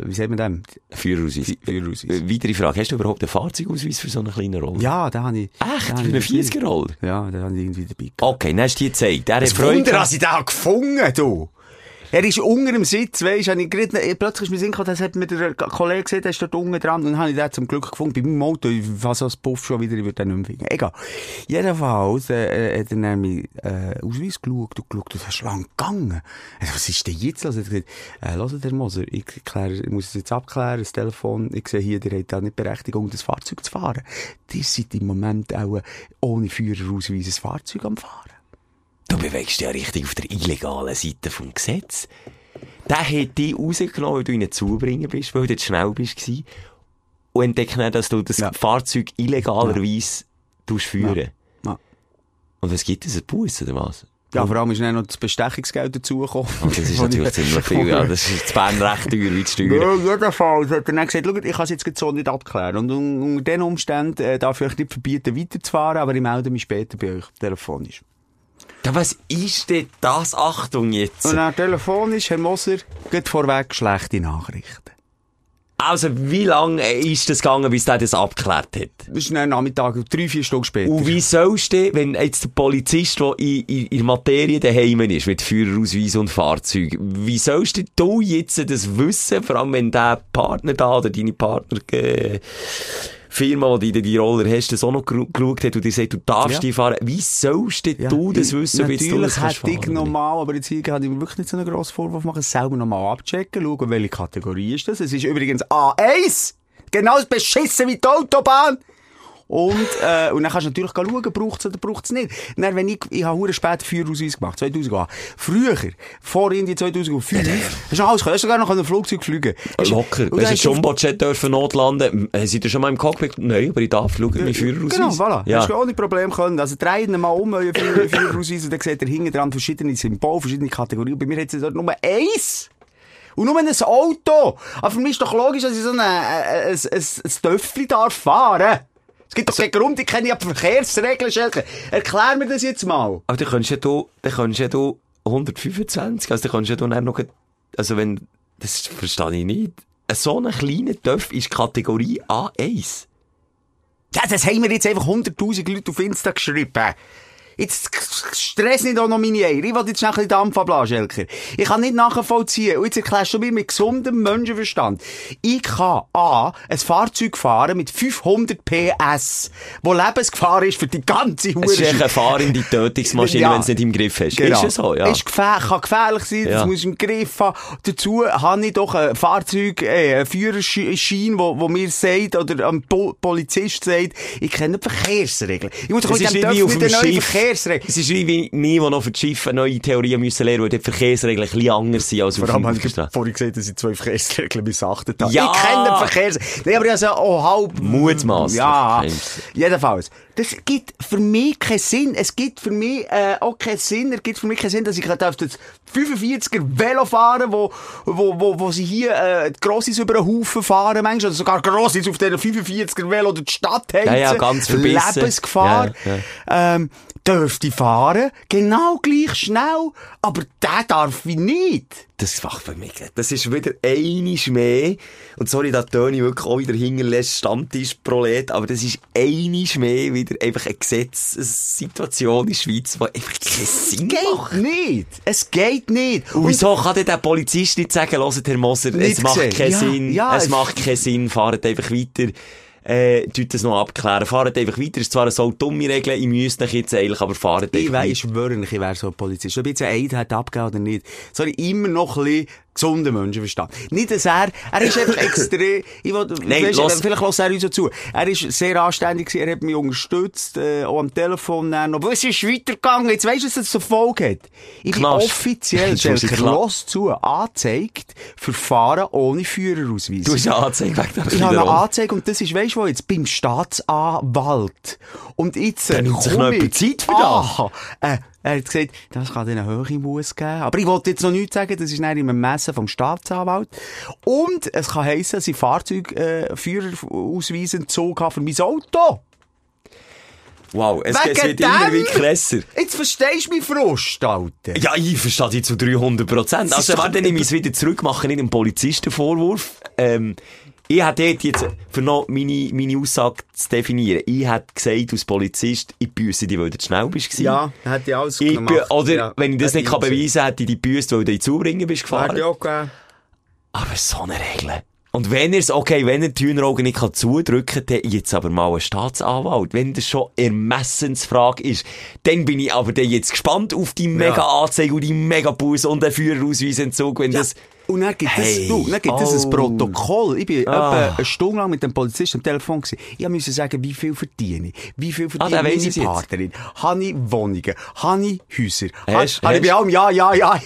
wie sagt man dem? Führerausweis. Führerausweis. Äh, Weitere Frage. Hast du überhaupt einen Fahrzeugausweis für so einen kleinen Roller? Ja, da habe ich... Echt? Für einen ich- 40er-Roller? Ja, da habe ich irgendwie dabei gehabt. Okay, dann hast du die gezeigt. Er hat Wunder, dass ich den gefunden, du! Er ist unter dem Sitz, weisst du, ich äh, plötzlich ist mir Sinn gekommen, das hat mir der Kollege gesehen, der ist dort unten dran, und dann habe ich den zum Glück gefunden, bei meinem Auto, ich so das Puff schon wieder, ich würde den nicht mehr finden. Egal. Jedenfalls, äh, hat er dann meinen, äh, Ausweis geschaut und geschaut, das ist lang gegangen. Also, was ist denn jetzt los? Er hat gesagt, äh, hört, Herr Moser, ich, kläre, ich muss es jetzt abklären, das Telefon, ich sehe hier, ihr habt auch nicht Berechtigung, das Fahrzeug zu fahren. Ihr seid im Moment auch ohne Führerausweis ein Fahrzeug am Fahren. Du bewegst dich ja richtig auf der illegalen Seite vom Gesetz. Der hat dich rausgenommen, weil du ihn zubringen bist, weil du zu schnell bist. Und entdeckt dann, dass du das Ja. Fahrzeug illegalerweise ja. führen. Ja. Ja. Und was gibt es? Ein Bus oder was? Ja, vor allem ist dann noch das Bestechungsgeld dazugekommen. Oh, das ist natürlich ziemlich viel. Ja, das ist das Bern recht teuer wie die Steuern. Ja, jedenfalls hat er dann gesagt, schau, ich kann es jetzt so nicht abklären. Und un- unter diesen Umständen äh, darf ich euch nicht verbieten, weiterzufahren, aber ich melde mich später bei euch telefonisch. Ja, was ist denn das? Achtung jetzt! Und dann telefonisch, Herr Moser, geht vorweg schlechte Nachrichten. Also, wie lange ist das gegangen, bis der das abgeklärt hat? Das ist dann Nachmittag, drei, vier Stunden später. Und wie sollst du, wenn jetzt der Polizist, der in, in, in der Materie daheim ist, mit Führerausweis und Fahrzeug, wie sollst du jetzt das wissen, vor allem wenn der Partner da oder deine Partner, äh, Firma, die dir die Roller hast, das auch noch geschaut hat und dir sagt, du darfst Ja. die fahren, wie sollst denn du das wissen, wie du das hätte ich nochmal, aber jetzt hier kann ich mir wirklich nicht so einen grossen Vorwurf machen, selber nochmal abchecken, schauen, welche Kategorie ist das. Es ist übrigens A1! Genau das beschissen wie die Autobahn! Und, äh, und dann kannst du natürlich schauen, braucht es oder braucht es nicht. Dann, wenn ich, ich habe spät Führerausweis gemacht, 2008. Früher, vor Indien 2005, hast du noch alles können, hast du sogar noch ein Flugzeug fliegen Hast- Locker. und Wenn du- Jumbo-Jet dürfen notlanden, äh, seid ihr schon mal im Cockpit? Nein, aber ich darf, schau, mein Führerausweis. Genau, voilà. Ja. Hast du ohne Problem können. Also, ihn mal um, Führer- Führerausweis, und dann seht ihr hinten dran verschiedene Symbole, verschiedene Kategorien. Bei mir hat es dort nur eins. Und nur ein Auto. Aber für mich ist doch logisch, dass ich so ein, äh, ein, ein, ein Töffel darf fahren. Es gibt doch keinen Grund, ich kenne ja die Verkehrsregeln, Schelke. Erklär mir das jetzt mal. Aber dann könntest ja du, dann könntest ja du 125, also dann könntest ja du dann noch, also wenn, das verstehe ich nicht. So ein kleiner Töpf ist Kategorie A1. Ja, das haben mir jetzt einfach 100.000 Leute auf Insta geschrieben. Jetzt stress nicht auch noch meine Eier. Ich will jetzt schnell ein bisschen Dampf ablassen, Schelker. Ich kann nicht nachvollziehen. Und jetzt erklärst du mir mit gesundem Menschenverstand. Ich kann A, ein Fahrzeug fahren mit 500 PS, wo Lebensgefahr ist für die ganze Hure. Es ist eine fahrende Tötungsmaschine, Ja. wenn du es nicht im Griff hast. Genau. Ist es so, ja. Ist gefähr kann gefährlich sein, das Ja. muss im Griff haben. Dazu habe ich doch ein Fahrzeug, äh, einen Führerschein, wo, wo mir sagt, oder ein po Polizist sagt, ich kenne die Verkehrsregeln. Ich muss doch mit dem nicht auf nicht eine neue Schiff. Verkehrsregeln. Es ist wie mir, die noch für die Schiffe neue Theorien müssen lernen, weil die Verkehrsregeln ein bisschen anders sind als Vor auf allem dem habe ich Straße. vorhin gesagt, dass ich zwei Verkehrsregeln missachtet habe. Ja! Ich kenne Verkehrsregeln. Nee, aber also, oh, halb... Mutmaßlich. Ja, jedenfalls. Das gibt für mich keinen Sinn. Es gibt für mich äh, auch keinen Sinn. Es gibt für mich keinen Sinn, dass ich darf das 45er Velo fahren, wo, wo, wo, wo sie hier äh, Grossis über den Haufen fahren, manchmal, oder sogar Grossis auf diesen 45er Velo durch die Stadt heizen. Ja, ja, ganz verbissen. Lebensgefahr. Ja, Ähm, dürfte fahren, genau gleich schnell, aber der darf ich nicht. Das macht bei mir nicht. Das ist wieder einisch mehr. Und sorry, da töne ich wirklich auch wieder hinterlässt, Stammtischprolet, aber das ist einisch mehr wieder einfach eine Gesetzessituation in der Schweiz, die einfach keinen Sinn macht. Geht nicht. Es geht nicht. Und wieso kann denn der Polizist nicht sagen, hört Herr Moser, es macht gesehen. keinen Ja, Sinn, ja, es es- macht keinen Sinn, fahrt einfach weiter, äh, tut das noch abklären, fahrt einfach weiter, ist zwar eine so dumme Regel, ich müsste euch jetzt eigentlich, aber fahrt Ich einfach weiss, weiter. ich schwöre, ich wäre so ein Polizist. Ob jetzt ein Eid hat abgegeben oder nicht. Sorry, immer noch ein bisschen gesunder Menschenverstand. Nicht, dass er, er ist einfach extrem, ich will, Nein, weisst, los. vielleicht lässt er uns auch zu. Er ist sehr anständig gewesen, er hat mich unterstützt, äh, auch am Telefon dann. Aber es ist weitergegangen. Jetzt weisst du, dass es so Folge hat. Ich bin Knast. offiziell, Schelker, klar- los zu, angezeigt, für Fahren ohne Führerausweis. Du hast ja angezeigt wegen der Ich habe eine. Anzeige und das ist, weisst du wo, jetzt beim Staatsanwalt. Und jetzt, äh, Da nimmt sich noch jemand Zeit für das. Ah, äh, er hat gesagt, das kann eine höhere Muss geben. Aber ich wollte jetzt noch nichts sagen, das ist dann im Messen vom Staatsanwalt. Und es kann heissen, dass ich Fahrzeug, äh, habe für mein Auto. Wow, es, es wird immer wie krasser. Jetzt verstehst du mich Frust, Alter. Ja, ich verstehe dich zu 300 Prozent. Das Also, warte, nehme ich es wieder zurück, mache nicht einen Polizistenvorwurf. Ähm, ich hätte dort jetzt, für noch meine, meine Aussage zu definieren, ich hätte gesagt, als Polizist, ich büsse dich, weil du zu schnell bist. Ja, hätte ich alles Ich, gemacht. oder, ja. wenn ich das Hätte nicht kann auch beweisen kann, hätte ich dich büsst, weil du in Zubringen bist. Hätte gefahren. ich auch gegeben. Aber so eine Regel. Und wenn er es, okay, wenn er die Hühneraugen nicht kann zudrücken kann, dann jetzt aber mal ein Staatsanwalt. Wenn das schon Ermessensfrage ist, dann bin ich aber dann jetzt gespannt auf die mega Anzeige und die mega Buß und den Führerausweisentzug, wenn das... Und dann gibt es, Hey, du, dann gibt es oh. ein Protokoll. Ich bin Ah. etwa eine Stunde lang mit dem Polizisten am Telefon gewesen. Ich musste sagen, wie viel verdiene ich? Wie viel verdiene der weiss meine. Partnerin? Habe ich Wohnungen? Habe ich Häuser? Habe ich bei allem, ja, ja, ja.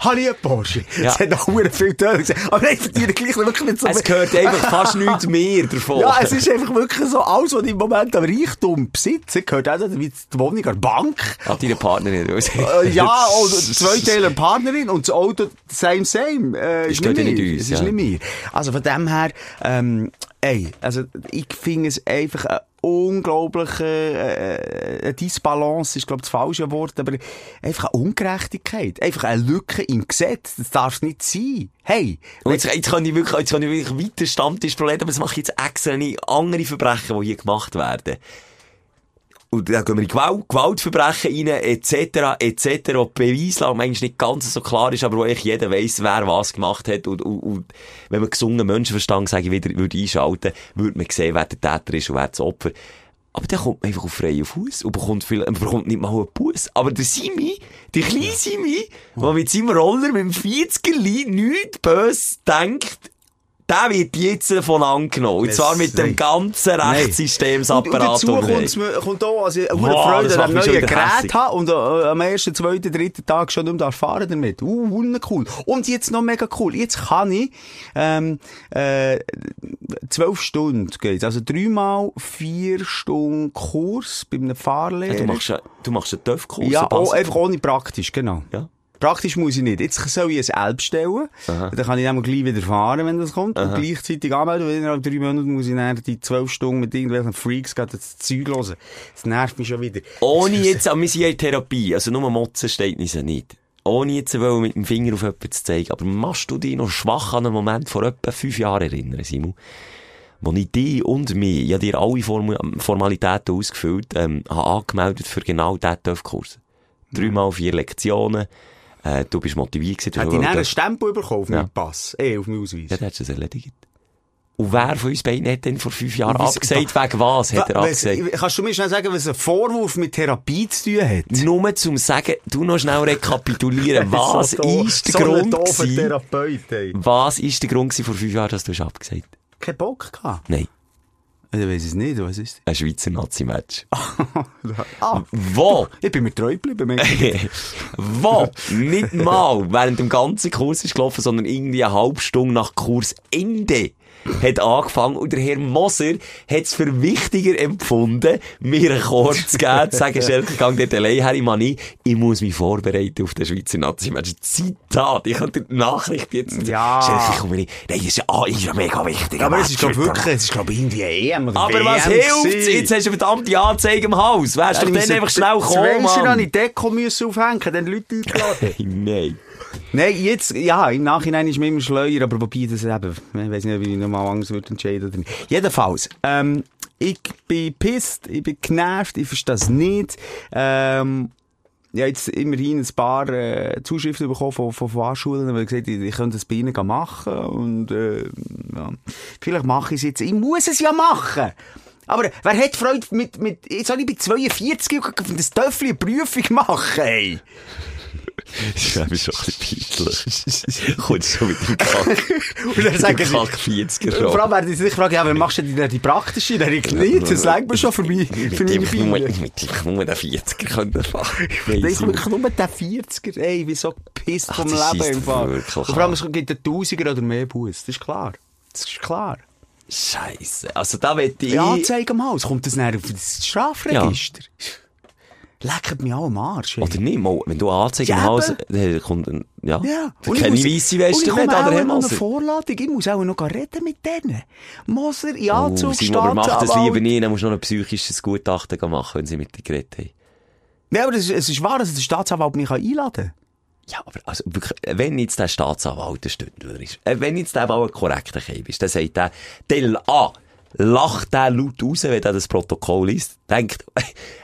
Habe ich einen Porsche? Ja. Es hat auch viel Töne gesagt. Aber ich verdiene gleich wirklich mit so Es gehört einfach fast nichts mehr davon. Ja, es ist einfach wirklich so, alles, was ich im Moment am Reichtum besitze, gehört auch wie die Wohnung an die Bank. Hat deine Partnerin Äh, ja, oder zwei Teile Partnerin und das Auto same, same. Äh, ist gehört nicht mir. uns, Es ist ja. nicht mir. Also von dem her, ähm, ey, also ich finde es einfach eine unglaubliche äh, Disbalance, ist glaube ich das falsche Wort, aber einfach eine Ungerechtigkeit. Einfach eine Lücke im Gesetz. Das darf es nicht sein. Hey, Und jetzt, jetzt kann ich wirklich, jetzt kann ich wirklich weiter Stammtischproblem, aber das mache ich jetzt extra. Andere Verbrechen, die hier gemacht werden. Und dann gehen wir in Gewalt, Gewaltverbrechen rein, etc., etc., Beweislage manchmal nicht ganz so klar ist, aber wo eigentlich jeder weiss, wer was gemacht hat. Und, und, und wenn man gesungen Menschenverstand, sage ich wieder, würde einschalten, würde man sehen, wer der Täter ist und wer das Opfer. Aber der kommt man einfach auf freien Fuß und bekommt, viel, äh, bekommt nicht mal einen Bus. Aber der Simi, der kleine Simi, der mit seinem Roller, mit dem 40er nichts böse denkt, der wird jetzt davon angenommen. Und zwar mit dem ganzen Und, und Rechtsystemsapparat. dazu kommt auch, also ich habe Wow, Freude das an einem macht mich neuen schon wieder Gerät habe und äh, am ersten, zweiten, dritten Tag schon nicht mehr fahren damit. Uh, wunder cool. Und jetzt noch mega cool. Jetzt kann ich, ähm, äh, zwölf Stunden geht's. Also dreimal vier Stunden Kurs bei einem Fahrlehrer. Ja, du machst du machst einen TÜV-Kurs. Ja, auch, einfach ohne praktisch, genau. Ja. Praktisch muss ich nicht. Jetzt soll ich ein Elb stellen. Dann kann ich dann gleich wieder fahren, wenn das kommt. Und gleichzeitig anmelden. Und innerhalb drei Monaten muss ich dann die zwölf Stunden mit irgendwelchen Freaks gerade das Zeug hören. Das nervt mich schon wieder. Ohne jetzt, aber wir sind ja in Therapie, also nur Motzen steht uns ja nicht. Ohne jetzt wollen mit dem Finger auf jemanden zu zeigen. Aber machst du dich noch schwach an einen Moment vor etwa fünf Jahren erinnern, Simon? Wo ich dich und mich, ja dir alle Form Formalitäten ausgefüllt, ähm, habe angemeldet für genau diesen TÜV-Kurs. Dreimal vier Lektionen, äh, du bist motiviert gewesen. Hat ich dann einen Stempel bekommen auf Ja. meinen Pass? Eh, auf meinen Ausweis. Ja, dann hast du es erledigt. Und wer von uns beiden hat denn vor fünf Jahren wieso- abgesagt, wegen was hat er was- abgesagt? Kannst du mir schnell sagen, was ein Vorwurf mit Therapie zu tun hat? Nur zum sagen, du noch schnell rekapitulieren, was So ist der so Grund gewesen, Therapeut, ey. was ist der Grund gewesen vor fünf Jahren, dass du hast abgesagt? Kein Bock gehabt. Nein, Ich weiss es nicht, was ist ein Schweizer Nazi-Match. Ah, Wo? ich bin mir treu geblieben. Wo? Nicht mal während dem ganzen Kurs ist gelaufen, sondern irgendwie eine halbe Stunde nach Kursende hat angefangen und der Herr Moser hat es für wichtiger empfunden, mir einen Chor zu geben, zu sagen, Schelke, gang dort allein her, ich meine, ich, ich muss mich vorbereiten auf den Schweizer Nazi-Match. Zitat, ich könnte die Nachricht jetzt... Ja. Schelke, komm nicht. Nein, ist ja, ah, ist ja mega wichtig. Aber es ist, glaub, wirklich, es ist, glaub, irgendwie eine EM oder Aber was WM hilft gewesen. Jetzt hast du eine verdammte Anzeige im Haus. Wärst doch dann einfach schnell kommen, Weißt du, dann Mann. ich Deko müssen aufhängen, dann Leute eingeladen. Nein. Nein, jetzt, ja, im Nachhinein ist mir immer schleuer, aber wobei das eben, ich weiß nicht, wie ich nochmal anders würde entscheiden nicht. Jedenfalls, ähm, ich bin pisst, ich bin genervt, ich verstehe das nicht, ähm, ja, jetzt immerhin ein paar äh, Zuschriften bekommen von, von Fahrschulen, die gesagt ich, ich könnte das bei ihnen machen und äh, ja, vielleicht mache ich es jetzt. Ich muss es ja machen! Aber wer hat Freude mit, mit jetzt soll ich bei 42 und das Töffel eine Prüfung machen, ey? Das ist eben schon ein bisschen peinlich. Kommst schon mit dem Kack. Und dann sagen sie, Kack 40er Vor allem werden sie sich fragen, ja, wer machst du denn die, die praktische? Dann ich nicht, das legt mir schon für mich, für Mit meine dem nur, Beine. mit dem nur den 40er können fahren. Ich denke wirklich nur den 40er, ey, wie so gepisst vom das Leben im Fall. vor allem, es gibt einen Tausiger oder mehr Bus, das ist klar. Das ist klar. Scheisse. Also da will ich... Ja, Anzeige am Haus, kommt das dann auf das Strafregister? Lecket mich auch am Arsch, ey. Oder nicht, mal, wenn du Anzeige im Ja, Haus, eben. dann kommt ein, ja. Ja. Kenne ich weisse Weste und ich komme oder auch Herr Moser? Vorladung, ich muss auch noch reden mit denen. Moser, in Oh, Anzug, Simon, aber mach das lieber nicht, dann musst du noch ein psychisches Gutachten machen, wenn sie mit dir geredet haben. Ja, aber es ist, es ist wahr, dass der Staatsanwalt mich einladen kann. Ja, aber also wirklich, wenn jetzt der Staatsanwalt ein Stündler ist, äh, wenn jetzt der mal ein korrekter Keib ist, dann sagt der, der A, lacht der laut raus, wenn er das Protokoll liest, denkt,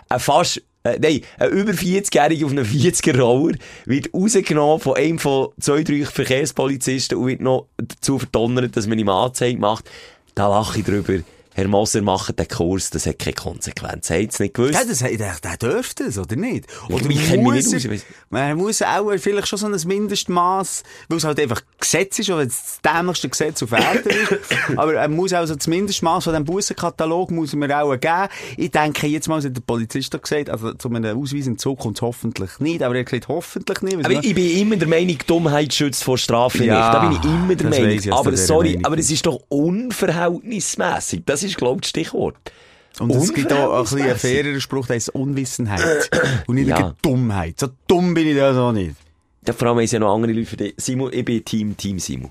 ein fast, äh, nein, ein über 40-Jähriger auf einem 40er-Roller wird rausgenommen von einem von zwei, drei Verkehrspolizisten und wird noch dazu verdonnert, dass man ihm Anzeige macht. Da lache ich drüber. Herr Moser, macht den Kurs, das hat keine Konsequenz. Habt ihr nicht gewusst? Ja, das, der, der dürfte es, oder nicht? Oder ich mich nicht muss aus. er- Man muss auch vielleicht schon so ein Mindestmaß, weil es halt einfach Gesetz ist, es das dämlichste Gesetz auf Erden ist. Aber er muss auch so das Mindestmaß von diesem Bussenkatalog muss man auch geben. Ich denke, jetzt mal, hat der Polizist gesagt, also zu einem Ausweis in kommt es hoffentlich nicht, aber er gesagt, hoffentlich nicht. Aber ich bin immer der Meinung, Dummheit schützt vor Strafe nicht. Ja, da bin ich immer der Meinung. aber sorry, Meinung aber es ist doch unverhältnismäßig. Das ist, glaube ich, das Stichwort. Und es gibt auch ein bisschen einen faireren Spruch, der heißt Unwissenheit. Und nicht Ja. Dummheit. So dumm bin ich da so nicht. Ja, vor allem haben es ja noch andere Leute für dich. Simon, ich bin Team, Team Simon.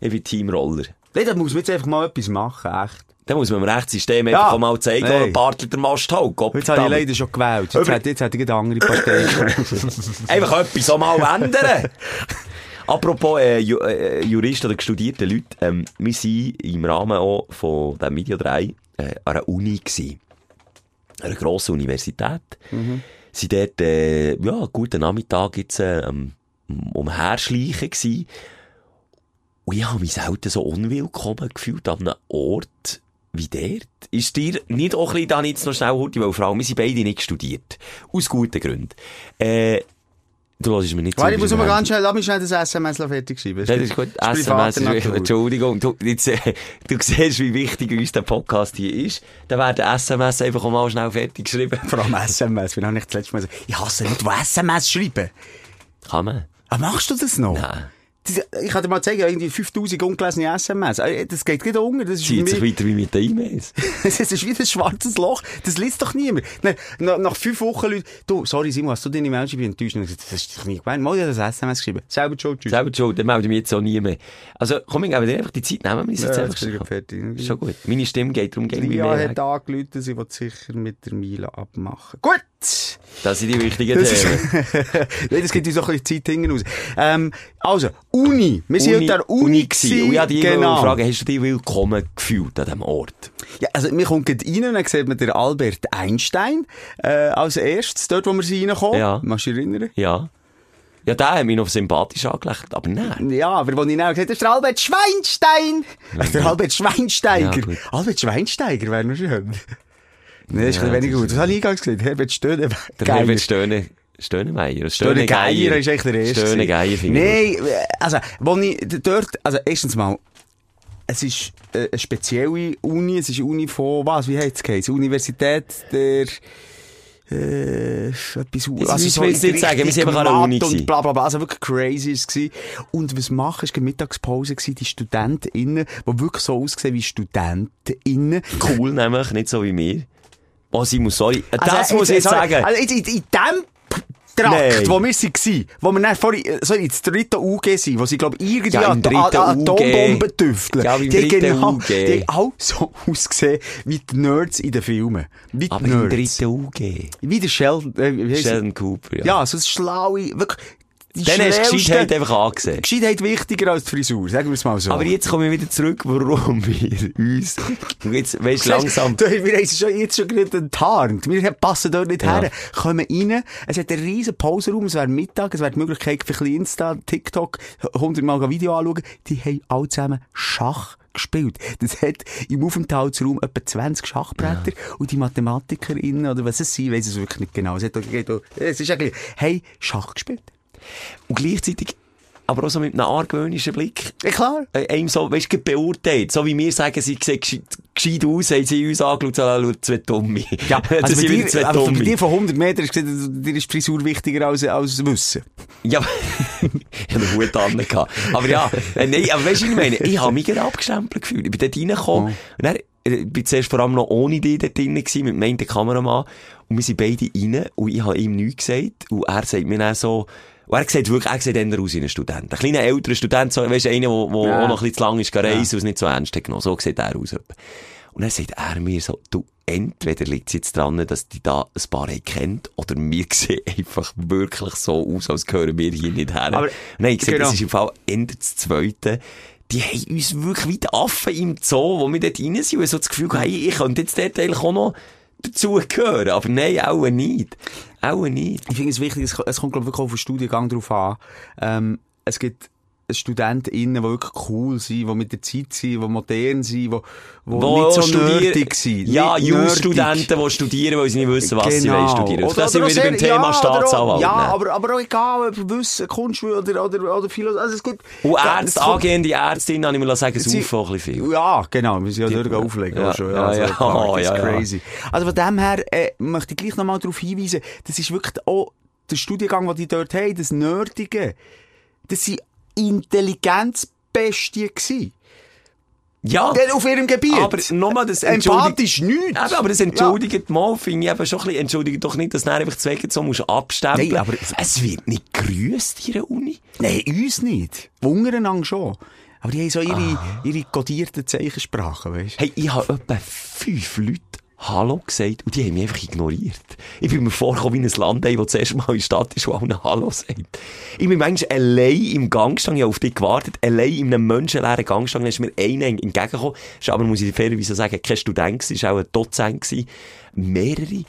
Ich bin Team Roller. Nee, da muss man jetzt einfach mal etwas machen, echt. Da muss man im Rechtssystem Ja. einfach auch mal zeigen, Nein. wo ein Bartler der Mast hält. Gott Jetzt habe ich leider schon gewählt. Jetzt, Über- hat, jetzt hätte ich eine andere Partei. Einfach etwas auch mal ändern. Apropos äh, Ju äh, Juristen oder studierte Leute, ähm, wir waren im Rahmen auch von dem Video 3 äh, an einer Uni gewesen. An einer grossen Universität. Mhm. Sie dort, äh, ja, einen guten Nachmittag jetzt, äh, umherschleichen gewesen. Und ich habe mich selten so unwillkommen gefühlt an einem Ort wie dort. Ist dir nicht auch ein bisschen, da jetzt noch schnell heute, weil allem, wir sind beide nicht studiert. Aus guten Gründen. Äh, du hörst mir nicht Warte, ich muss mal ganz schnell, lass mich schnell das SMS fertig schreiben. Das ist gut. SMS privater ist, Natur. Entschuldigung, du, jetzt, äh, du siehst, wie wichtig uns der Podcast hier ist. Dann werden SMS einfach mal schnell fertig geschrieben. Vor allem SMS. Wir haben nicht das letzte Mal gesagt, ich hasse nicht, die SMS schreiben. Kann man? Ah, machst du das noch? Nein. Ich kann dir mal zeigen, irgendwie 5000 ungelesene SMS. Äh, Das geht gerade unter. Das ist Zieht sich weiter wie mit den E-Mails. das ist wie ein schwarzes Loch. Das liest doch niemand. Nach, nach fünf Wochen Leute, du, sorry Simon, hast du deine Mail geschrieben? enttäuscht? Und ich gesagt, Das ist doch nicht gemeint. Mal, ich habe das SMS geschrieben. Selber schon, tschüss. Selber schon, dann melde ich mich jetzt auch nie mehr. Also, komm, ich dir einfach die Zeit, nehmen wir jetzt Ja, einfach jetzt schon. fertig. Ist schon gut. Meine Stimme geht darum, gegen mich mehr. hat angerufen, sie will sicher mit der Mila abmachen. Gut! Das sind die wichtigen Das Themen. Nein, das gibt uns auch ein bisschen Zeit hinten raus. Ähm, also, Uni. Wir sind heute an der Uni, gewesen. Und ich dich Genau. fragen, hast du dich willkommen gefühlt an diesem Ort? Ja, also, wir kommen gerade rein und dann sieht man den Albert Einstein, äh, als erstes, dort, wo wir sie reinkommen. Ja. Machst du dich erinnern? Ja. Ja, der hat mich noch sympathisch angelächelt, aber nein. Ja, aber wo ich dann gesagt habe, das ist der Albert Schweinstein! Der Albert Schweinsteiger. Ja. Albert Schweinsteiger wäre noch schön. Nee, das ist ein bisschen weniger gut. Das habe ich eingangs gesagt. Herbert Stöhne. Der Herbert Stöhne, Stöhnemeier. Stöhne Geier ist echt der erste. Stöhne Geier finde ich Nein, also, wo ich dort, also, erstens mal, es ist äh, eine spezielle Uni, es ist eine Uni von, was, wie heisst es? Universität der, äh, etwas, willst du jetzt in nicht sagen, wir sind an der Uni und bla, bla, bla, also wirklich crazy ist es. Und was machen, ist eine Mittagspause gewesen, die StudentInnen, die wirklich so aussehen wie StudentInnen. Cool nämlich, nicht so wie mir. Oh, Simon, sorry. Das Also, muss ich jetzt sagen. Also jetzt in, in dem Trakt, Nein. wo wir waren, wo wir dann vorhin, äh, sorry, ins dritte UG sind, wo sie, glaub ich, irgendwie Ja, im an, dritten an, an UG. Atombomben tüfteln. Ja, im die dritten genau, UG. Die haben auch so ausgesehen wie die Nerds in den Filmen. Wie die aber im Nerds. dritten UG. Wie der Sheldon, äh, wie? Sheldon Cooper, ja. Ja, so ein schlaue, wirklich, die Dann hast du Gescheitheit einfach angesehen. Gescheitheit wichtiger als die Frisur, sagen wir es mal so. Aber jetzt kommen wir wieder zurück, warum wir uns, und jetzt, weißt langsam, Du, wir haben schon, jetzt schon gerade enttarnt. Wir passen dort nicht Ja. her. Kommen rein. Es hat einen riesen Pausenraum. Es wäre Mittag. Es wäre die Möglichkeit für ein Insta, TikTok, 100 Mal Video anschauen. Die haben alle zusammen Schach gespielt. Das hat im Aufenthaltsraum etwa 20 Schachbretter und die MathematikerInnen oder was es sind, weiss es wirklich nicht genau. Es, hat, auch- es ist eigentlich, hey, Schach gespielt. Und gleichzeitig, aber auch so mit einem argwöhnischen Blick, Ja, klar. äh, einem so, weißt du, beurteilt. So wie wir sagen, sie sehen gescheit, aus, haben sie uns angeschaut, so, schau, zwei Dumme. Ja, also sind bei wieder zwei dir, aber bei dir von 100 Metern ist gesagt, dir ist die Frisur wichtiger als, als Wissen. Ja, ich hatte einen Hut an. Aber ja, äh, nein, aber weißt du, ich meine? Ich habe mich gerade abgestempelt gefühlt. Ich bin dort reingekommen. Und dann, äh, bin zuerst vor allem noch ohne dich dort drin gewesen, mit meinem Kameramann. Und wir sind beide rein und ich habe ihm nichts gesagt. Und er sagt mir dann so, und er sieht wirklich, er sieht eher aus wie ein Student. Ein kleiner älterer Student, so, weißt du, einer, der Ja. auch noch ein bisschen zu lang ist gereist und es nicht so ernst hat genommen. So sieht er aus. Und dann sagt er mir so, du, entweder liegt es jetzt dran, dass die da ein paar haben kennt, oder wir sehen einfach wirklich so aus, als gehören wir hier nicht her. Aber- Nein, ich sehe, genau. das ist im Fall Ende des Zweiten. Die haben uns wirklich wie die Affen im Zoo, wo wir dort rein sind, und so das Gefühl haben, ich könnte jetzt dort eigentlich auch noch dazugehören. Aber nein, auch nicht. Auch nicht. Ich finde es wichtig, es, kommt, glaube ich, wirklich auf den Studiengang drauf an. Ähm, es gibt StudentInnen, die wirklich cool sind, die mit der Zeit sind, die modern sind, die, die Wo nicht so nerdig sind. Ja, Nicht Jus-Studenten, die studieren, weil sie nicht wissen, was sie wollen studieren. Oder- Da sind wir wieder beim Thema ja, Staatsanwalt. Ja, ne? aber, aber auch egal, ob Wissen, Kunst oder, oder, oder Philosophie. Also es gibt, Und Ja, Ärzte, es kommt- angehende Ärztinnen, habe ich mir sagen, Sie- saufen auch ein bisschen viel. Ja, genau. Wir sind ja dort auflegen. ja, schon, ja, also, ja. klar, Oh, das ist ja, ja. crazy. Also von dem her äh, möchte ich gleich nochmal darauf hinweisen, das ist wirklich auch der Studiengang, den die dort haben, das Nerdige. Das sind Intelligenzbestien gewesen. Ja, Denn Auf ihrem Gebiet. aber nochmal das. Empathisch nichts. Eben, aber das entschuldigt mal, finde ich eben schon ein bisschen, entschuldigt doch nicht, dass du einfach zwei so musst abstempeln. Nein, aber- es wird nicht grüßt in der Uni. Nein, uns nicht. Untereinander schon. Aber die haben so ihre, Ah. ihre kodierten Zeichensprachen, weißt du? Hey, ich habe etwa fünf Leute Hallo gesagt und die haben mich einfach ignoriert. Ich bin mir vorgekommen wie ein Land, das das erste Mal in der Stadt ist, wo allen Hallo sagt. Ich bin manchmal allein im Gang gestanden, ich habe auf dich gewartet, allein in einem menschenleeren Gang gestanden, ist mir einer entgegengekommen, ist aber, muss ich fairerweise sagen, kein Student gewesen, ist auch ein Dozent gewesen. Mehrere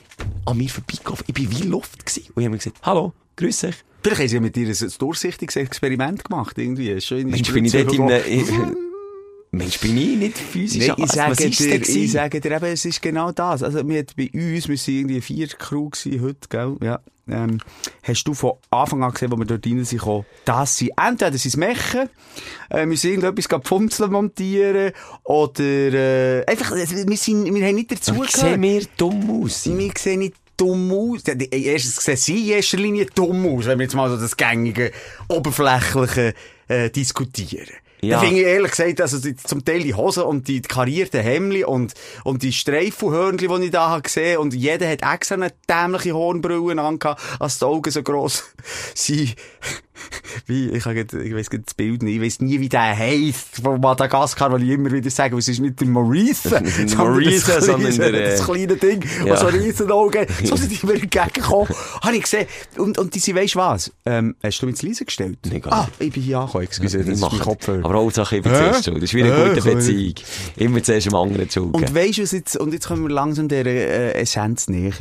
an mir vorbeigelaufen. Ich bin wie Luft gewesen. Und ich habe mir gesagt, hallo, grüß dich. Vielleicht haben sie ja mit dir ein durchsichtiges Experiment gemacht, irgendwie. Ist Schon in Mensch, bin ich dort in. Mensch, bin ich nicht physisch Nein, ich sage, dir, ich sage dir eben, es ist genau das. Also, wir hat bei uns, wir sind irgendwie vier Crew gewesen heute, gell? Ja. Ähm, hast du von Anfang an gesehen, wo wir dort rein sind, gekommen, dass sie entweder sie Mechen, äh, wir sind irgendetwas gerade Pfumzeln montieren, oder, äh, einfach, äh, wir sind, wir haben nicht Aber dazugehört. sehen wir dumm aus? Wir sehen nicht dumm aus. Die- Erstens sehen sie in erster Linie dumm aus, wenn wir jetzt mal so das gängige, oberflächliche äh, diskutieren. Ja. Da finde ich ehrlich gesagt, also die, zum Teil die Hosen und die karierten Hemdli und, und die Streifenhörnli, die ich da habe gesehen und jeder hat extra eine dämliche Hornbrille angehabt, als die Augen so gross sind. Wie, ich, habe ich weiss das Bild nicht, ich weiss nie, wie der heisst, von Madagaskar, weil ich immer wieder sage, es ist nicht der Maurice, Maurice, sondern der, äh, das kleine Ding, ja. was so riesen Augen, so sind die mir entgegengekommen. Habe ich gesehen. Und, und die sind, weisst was? Ähm, hast du mich zu leise gestellt? Nee, ah, ich bin hier angekommen, excuse, das Ich ist mein mache Kopfhörer. Aber Hauptsache, ich bin zuerst schuld. Das ist wie eine gute Beziehung. Immer zuerst dem anderen zu Und weisst du, was jetzt, und jetzt kommen wir langsam der äh, Essenz näher.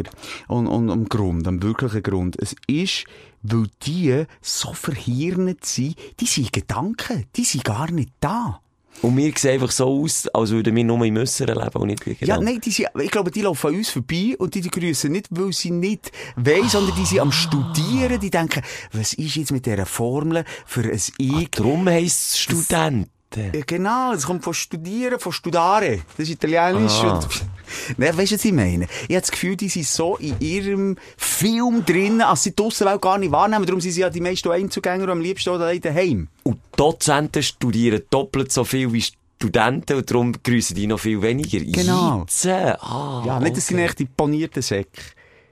Und, und am Grund, am wirklichen Grund. Es ist, weil die so verhirnet sind, die sind Gedanken, die sind gar nicht da. Und wir sehen einfach so aus, als würden wir nur im Äußeren leben und nicht wie Ja, nein, die sind, ich glaube, die laufen an uns vorbei und die, die grüßen nicht, weil sie nicht wollen, sondern die sind am Studieren, die denken, was ist jetzt mit dieser Formel für ein Ich? Darum heisst es Studenten. Ja, genau, das kommt von Studieren, von Studare. Das ist Italienisch. Ah. Nein, weißt du, was ich meine? Ich habe das Gefühl, die sind so in ihrem Film drin, als sie die Aussenwelt gar nicht wahrnehmen. Darum sind sie ja die meisten Einzugänger und am liebsten auch daheim. Und Dozenten studieren doppelt so viel wie Studenten und darum grüßen die noch viel weniger. Genau. Jitze. Ah, Ja, nicht, das sind okay. echt die panierten Säcke.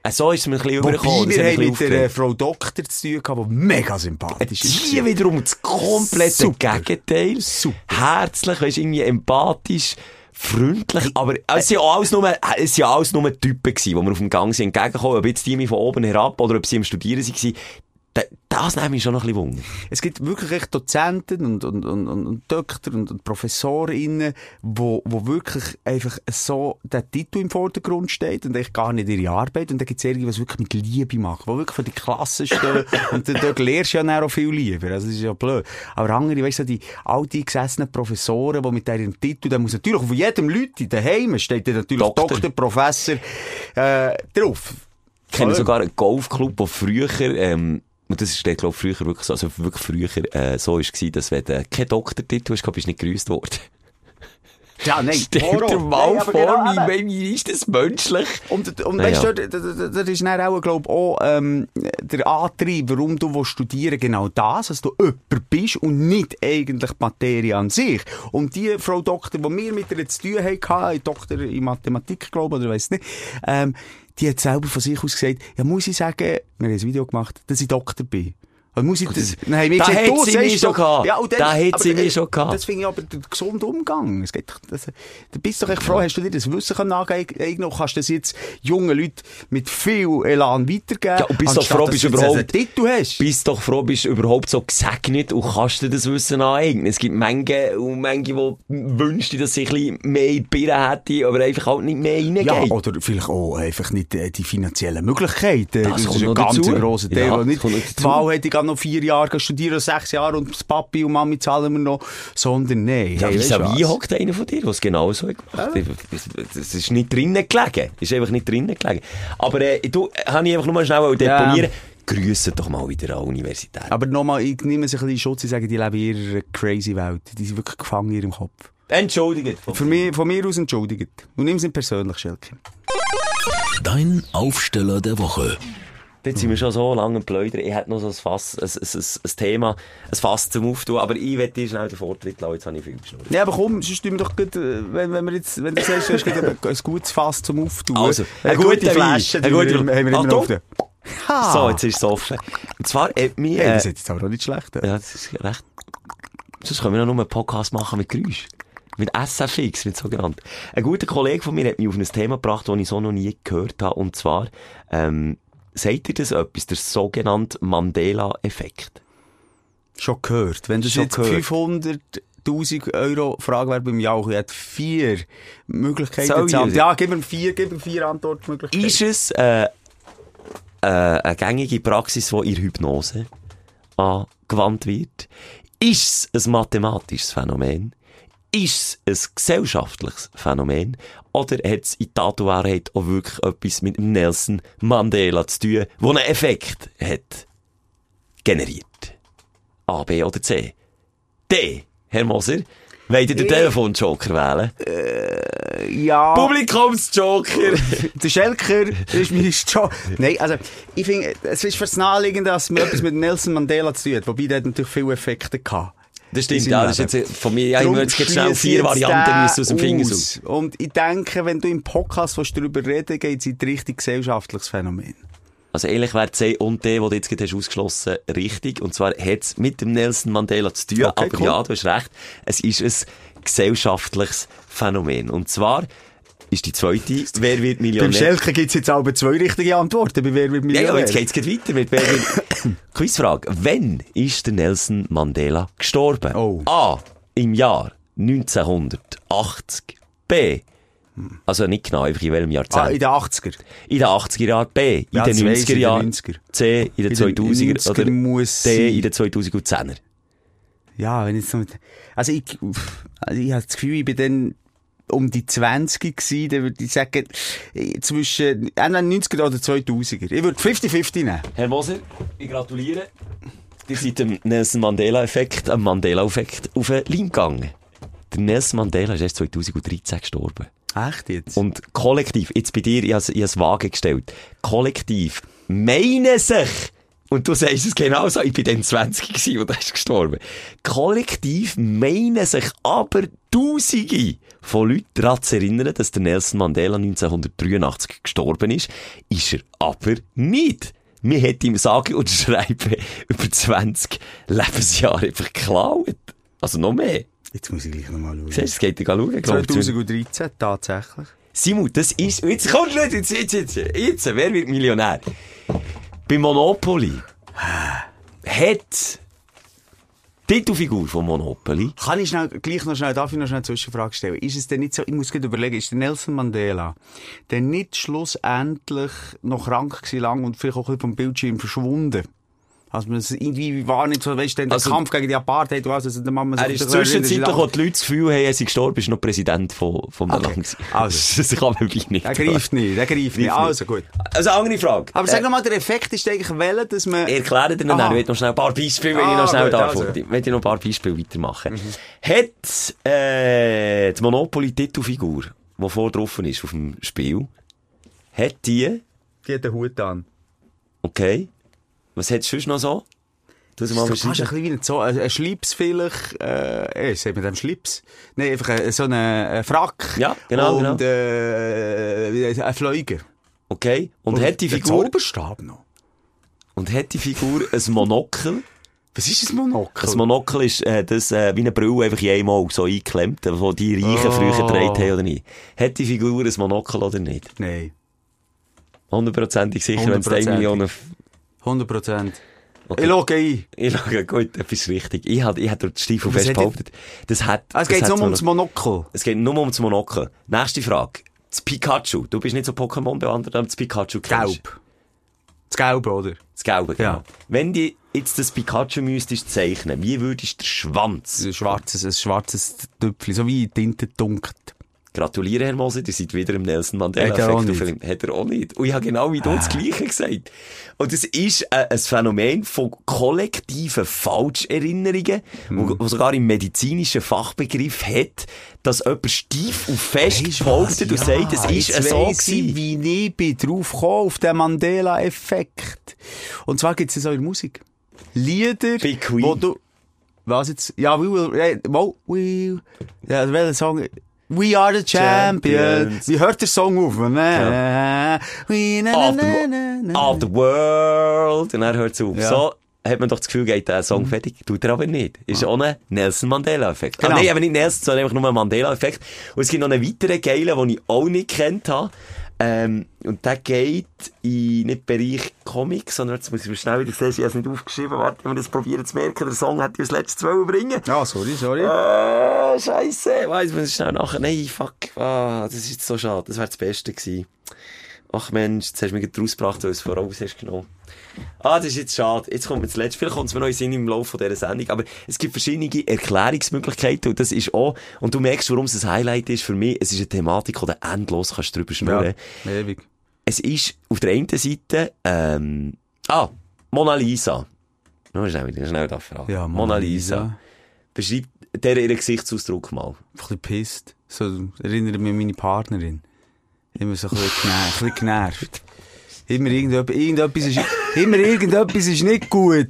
Äh, So ist es mir ein bisschen übergekommen. Wir haben mit der äh, Frau Doktor zu tun gehabt, die mega sympathisch ist. Die wiederum das komplette Super. Gegenteil. Super. Herzlich, weisst, irgendwie empathisch, freundlich, aber es sind ja alles nur, es sind alles nur Typen gewesen, die mir auf dem Gang sind entgegengekommen, ob jetzt die von oben herab oder ob sie am Studieren waren. Da- Das nimmt mich schon noch ein bisschen Wunder. Es gibt wirklich echt Dozenten und, und, und, und, Doktor und, und Professorinnen, wo, wo wirklich einfach so der Titel im Vordergrund steht und eigentlich gar nicht ihre Arbeit. Und dann gibt es irgendwas wirklich mit Liebe machen, wo wirklich für die Klasse stehen. und dann, dort lernst du ja dann auch viel lieber. Also das ist ja blöd. Aber andere, weißt du, die alte gesessenen Professoren, die mit ihrem Titel, da muss natürlich auf jedem Leute daheim steht dann natürlich Doktor. Doktor, Professor äh, drauf. Ich kenne sogar einen Golfclub, der früher, ähm, und das ist, glaube ich, früher wirklich so, also wirklich früher, äh, so ist gewesen, dass wenn du keinen Doktortitel hast, bist du nicht grüßt worden. Ja, nein, Stell dir mal vor, genau, wie, wie ist das menschlich? Und, und Ja, weißt du, da, da, da ist dann auch, glaub auch, ähm, der Antrieb, warum du willst studieren genau das, dass du jemand bist und nicht eigentlich die Materie an sich. Und die Frau Doktor, die wir mit ihr zu tun hatten, Doktor in Mathematik, glaube ich, oder weiss nicht, ähm, die hat selber von sich aus gesagt, ja, muss ich sagen, wir haben ein Video gemacht, dass ich Doktor bin. Also muss ich das, nein, da gesagt, hat du sie mich schon gehabt. Ja, und dann, Da hat sie mich schon gehabt. Das finde ich aber der gesunde Umgang. Es geht, das, du bist doch echt froh, hast du dir das Wissen können aneignen und kannst das jetzt jungen Leuten mit viel Elan weitergeben. Ja, und bist doch froh, bist du du überhaupt- Titel hast. bist doch froh, bist du überhaupt so gesegnet und kannst dir das Wissen aneignen. Es gibt Menge und Menge, die wünschen, dass sie ein bisschen mehr in die Birne hätten, aber einfach halt nicht mehr reingehen. Ja, oder vielleicht auch einfach nicht äh, die finanziellen Möglichkeiten. Das Das, ist ein ganz grosser Teil. Ja, nicht die. Wahl hätte ich gehe noch vier Jahre studieren, sechs Jahre und das Papi und Mami zahlen wir noch, sondern nein. Ja, hey, wie hockt einer von dir, der es genau so hat gemacht Das ist nicht drinnen gelegen. ist einfach nicht drinnen gelegen. Aber äh, du, äh, habe ich einfach nur mal schnell deponieren. Grüße doch mal wieder an die Universität. Aber nochmal, ich nehme sich ein bisschen in Schutz und sage, die leben in ihrer crazy Welt. Die sind wirklich gefangen in ihrem Kopf. Entschuldigt. Für mich, von mir aus entschuldigt. Und nimm es nicht persönlich, Schelke. Dein Aufsteller der Woche. Jetzt sind wir schon so lange am Pläudern. Ich hätte noch so ein, Fass, ein, ein, ein, Thema, ein Fass zum Auftun, aber ich werde dir schnell den Vortritt lassen. Jetzt habe ich viel geschnurrt. Ja, aber komm, sonst tun wir doch gut, äh, wenn, wenn, wir jetzt, wenn du sagst, du hast ein, ein gutes Fass zum Auftun. Also, eine ein gute guter Flasche, Wein. die Ein guter wir, haben wir immer Achtung. auf. Ha! So, jetzt ist es offen. Und zwar hat mich... Hey, Äh, das ist jetzt aber auch nicht schlecht. ja, das ist recht... Sonst können wir noch nur einen Podcast machen mit Geräusch. Mit SFX, mit sogenannt. Ein guter Kollege von mir hat mich auf ein Thema gebracht, das ich so noch nie gehört habe. Und zwar, ähm, sagt ihr das etwas? Der sogenannte Mandela-Effekt. Schon gehört. Wenn Schon jetzt gehört. 500'000 Euro Frage wäre beim Jauch, ich hätte vier Möglichkeiten Soll? Ja, gib ihm vier, gib ihm vier Antwortmöglichkeiten. Ist es äh, äh, eine gängige Praxis, die in Hypnose angewandt wird? Ist es ein mathematisches Phänomen? Ist es ein gesellschaftliches Phänomen? Oder hat es in und Wahrheit auch wirklich etwas mit Nelson Mandela zu tun, wo einen Effekt hat generiert? A, B oder C? D, Herr Moser, wollt ihr den Telefonjoker wählen? ja. Publikumsjoker! Der Schelker ist mir schon... Nein, also, ich finde, es ist fast naheliegend, dass man etwas mit Nelson Mandela zu tun hat. Wobei, der hat natürlich viele Effekte gehabt. Das stimmt, ja, das ist jetzt von mir, ja, ich muss jetzt schnell vier Varianten aus dem Finger aus. Und ich denke, wenn du im Podcast willst darüber reden geht es in die Richtung gesellschaftliches Phänomen. Also ehrlich wäre C und D, die du jetzt gerade hast ausgeschlossen, richtig. Und zwar hat es mit dem Nelson Mandela zu tun. Okay, aber cool. ja, du hast recht. Es ist ein gesellschaftliches Phänomen. Und zwar ist die zweite, wer wird Beim Millionär? Schelker gibt es jetzt aber zwei richtige Antworten. Bei wer wird Ja, Millionär? ja, jetzt geht's gleich weiter mit wer wird... Quizfrage. Wann ist der Nelson Mandela gestorben? Oh. A. Im Jahr 1980. B. Also nicht genau, einfach in welchem Jahrzehnt. Ah, in den 80er. In den 80er Jahren, B. In Ja, den das weiss ich, 90er in den Jahren, 90er. C. In den In den 2000er 90er oder muss D. In den 2010er. Ja, wenn ich so mit, also ich, also ich habe das Gefühl, ich bin dann um die 20 gewesen, dann würde ich sagen, eh, zwischen, entweder 90er oder 2000er. Ich würde 50-50 nehmen. Herr Moser, ich gratuliere. Ihr seid dem Nelson Mandela-Effekt, am Mandela-Effekt, auf den Leim gegangen. Der Nelson Mandela ist erst 2013 gestorben. Echt jetzt? Und kollektiv, jetzt bei dir, ich habe es vage gestellt, kollektiv meinen sich, und du sagst es genau so, ich bin dann 20 gewesen und er ist gestorben. Kollektiv meinen sich aber Tausende von Leuten daran zu erinnern, dass der Nelson Mandela 1983 gestorben ist, ist er aber nicht. Wir hätten ihm sagen und schreiben über 20 Lebensjahre einfach geklaut. Also noch mehr. Jetzt muss ich gleich nochmal schauen. Siehst du, es geht dir schauen. glaub ich. 2013, tatsächlich. Simon, das ist, jetzt kommt nicht, jetzt, jetzt, jetzt, jetzt, wer wird Millionär? Bei Monopoly hat die Titelfigur von Monopoly, Kann ich schnell, gleich noch schnell, darf ich noch schnell eine Zwischenfrage stellen? Ist es denn nicht so, ich muss gerade überlegen, ist der Nelson Mandela denn nicht schlussendlich noch krank gewesen lang und vielleicht auch ein bisschen vom Bildschirm verschwunden? Also man irgendwie war nicht so, weißt du, der Also- Kampf gegen die Apartheid, was, also der Mama er ist zwischenzeitlich, wo die Leute das Gefühl haben, er sei gestorben, ist noch Präsident von, einem Okay. Land. Also. Das kann man wirklich nicht. Der greift nicht, der greift nicht. Also gut. Also, andere Frage. Aber sag Äh, noch mal, der Effekt ist eigentlich wählen, dass man... Erkläre dir ich will noch schnell ein paar Beispiele, wenn ich Ah, noch schnell gut, darf. also. Ich noch ein paar Beispiele weitermachen. Hat, äh, die Monopoly-Titelfigur, die vor drauf ist auf dem Spiel, hat die, Die hat den Hut an. okay, was hat sonst noch so? Du mal ein bisschen wie ein, ein, Schlips vielleicht, äh, eh, sagt man dem Schlips? Nein, einfach ein, so ein äh, Frack. Ja, genau, Und, genau. äh, ein Fleuger. Okay. Und Oder hat die Figur, Zauberstab noch. Und hat die Figur ein Monokel? Was ist ein Monokel? Ein Monokel ist äh, das, äh, wie eine Brille einfach in einem Auge so eingeklemmt, wo die Reichen Oh. früher getragen haben oder nicht. Hat die Figur ein Monokel oder nicht? Nein. Hundertprozentig sicher, wenn es 1 Hundertprozentig. Millionen... 100 Prozent. Okay. Ich logge ein. Ich sage, gut, das ist richtig. Ich hatte, ich hatte durch die Stiefel fest hat behauptet. Das hat, Ah, es geht nur ums Monokel. Es geht nur ums Monokel. Nächste Frage. Das Pikachu. Du bist nicht so Pokémon bewandert, aber das Pikachu kennst. Gelb. Das Gelbe, oder? Das Gelbe, genau. Ja. Wenn du jetzt das Pikachu müsstest zeichnen, wie würdest du den Schwanz? Ein schwarzes, ein schwarzes Tüpfchen, so wie Tinte dunkelt. Gratuliere, Herr Moser, ihr seid wieder im Nelson Hat auch Mandela-Effekt. Film. Hat er auch nicht. Und ich habe genau wie du das Gleiche gesagt. Und es ist äh, ein Phänomen von kollektiven Falscherinnerungen, wo, wo sogar im medizinischen Fachbegriff hat, dass jemand steif und fest behauptet und sagt, es ist jetzt so gewesen. wie ich bin drauf gekommen, auf den Mandela-Effekt. Und zwar gibt es so in Musik. Lieder, wo du... Was jetzt? Ja, we will... Wo, we... Ja, welcher Song... We are the champions. Wie hört der Song auf? Na, we, na, na, na, of the world. Und dann hört es auf. Ja. So hat man doch das Gefühl, geht der Song fertig. Tut er aber nicht. Ist auch ein Nelson Mandela-Effekt. Genau. Ah, nein, aber nicht Nelson, sondern einfach nur ein Mandela-Effekt. Und es gibt noch einen weiteren geilen, den ich auch nicht kennt habe. Ähm, und der geht in nicht Bereich Comic, sondern jetzt muss ich mir schnell wieder sehen, ich habe es nicht aufgeschrieben. Warte, wenn wir das probieren zu merken, der Song hätte ich das letzte Mal bringen. Ja, sorry, sorry. Äh, Scheiße, weiss man schnell nachher. Nein, fuck, ah, das ist so schade. Das wäre das Beste gewesen. Ach Mensch, jetzt hast du mich gerade rausgebracht, weil du es voraus hast genommen. Ah, das ist jetzt schade. Jetzt kommt mir das Letzte. Vielleicht kommt es mir noch in Sinn im Laufe dieser Sendung. Aber es gibt verschiedene Erklärungsmöglichkeiten und das ist auch, und du merkst, warum es ein Highlight ist für mich. Es ist eine Thematik, die du endlos kannst drüber schnurren. Ja, ewig. Es ist auf der einen Seite, ähm, ah, Mona Lisa. Nur schnell schnell da fragen. Ja, Mona Lisa. Beschreib der ihren Gesichtsausdruck mal. Ein bisschen pisst. So, erinnert mich an meine Partnerin. Immer so ein bisschen genervt. Immer irgendetwas, irgendetwas ist, immer irgendetwas ist nicht gut.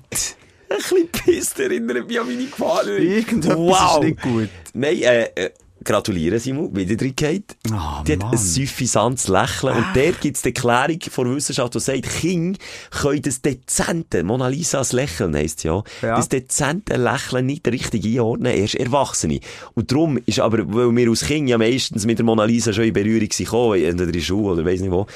Ein bisschen pisst erinnert mich an meine Partnerin. Irgendetwas wow. ist nicht gut. Nein, äh, äh, gratuliere Simon, wieder drin geht. Ah, die hat Mann. ein suffisantes Lächeln. Und dort gibt es die Erklärung von Wissenschaft, die sagt, Kinder können das dezente, Mona Lisas Lächeln heisst ja, Ja. das dezente Lächeln nicht richtig einordnen, erst Erwachsene. Und darum ist aber, weil wir als Kind ja meistens mit der Mona Lisa schon in Berührung gekommen, entweder in der Schule oder weiss nicht wo,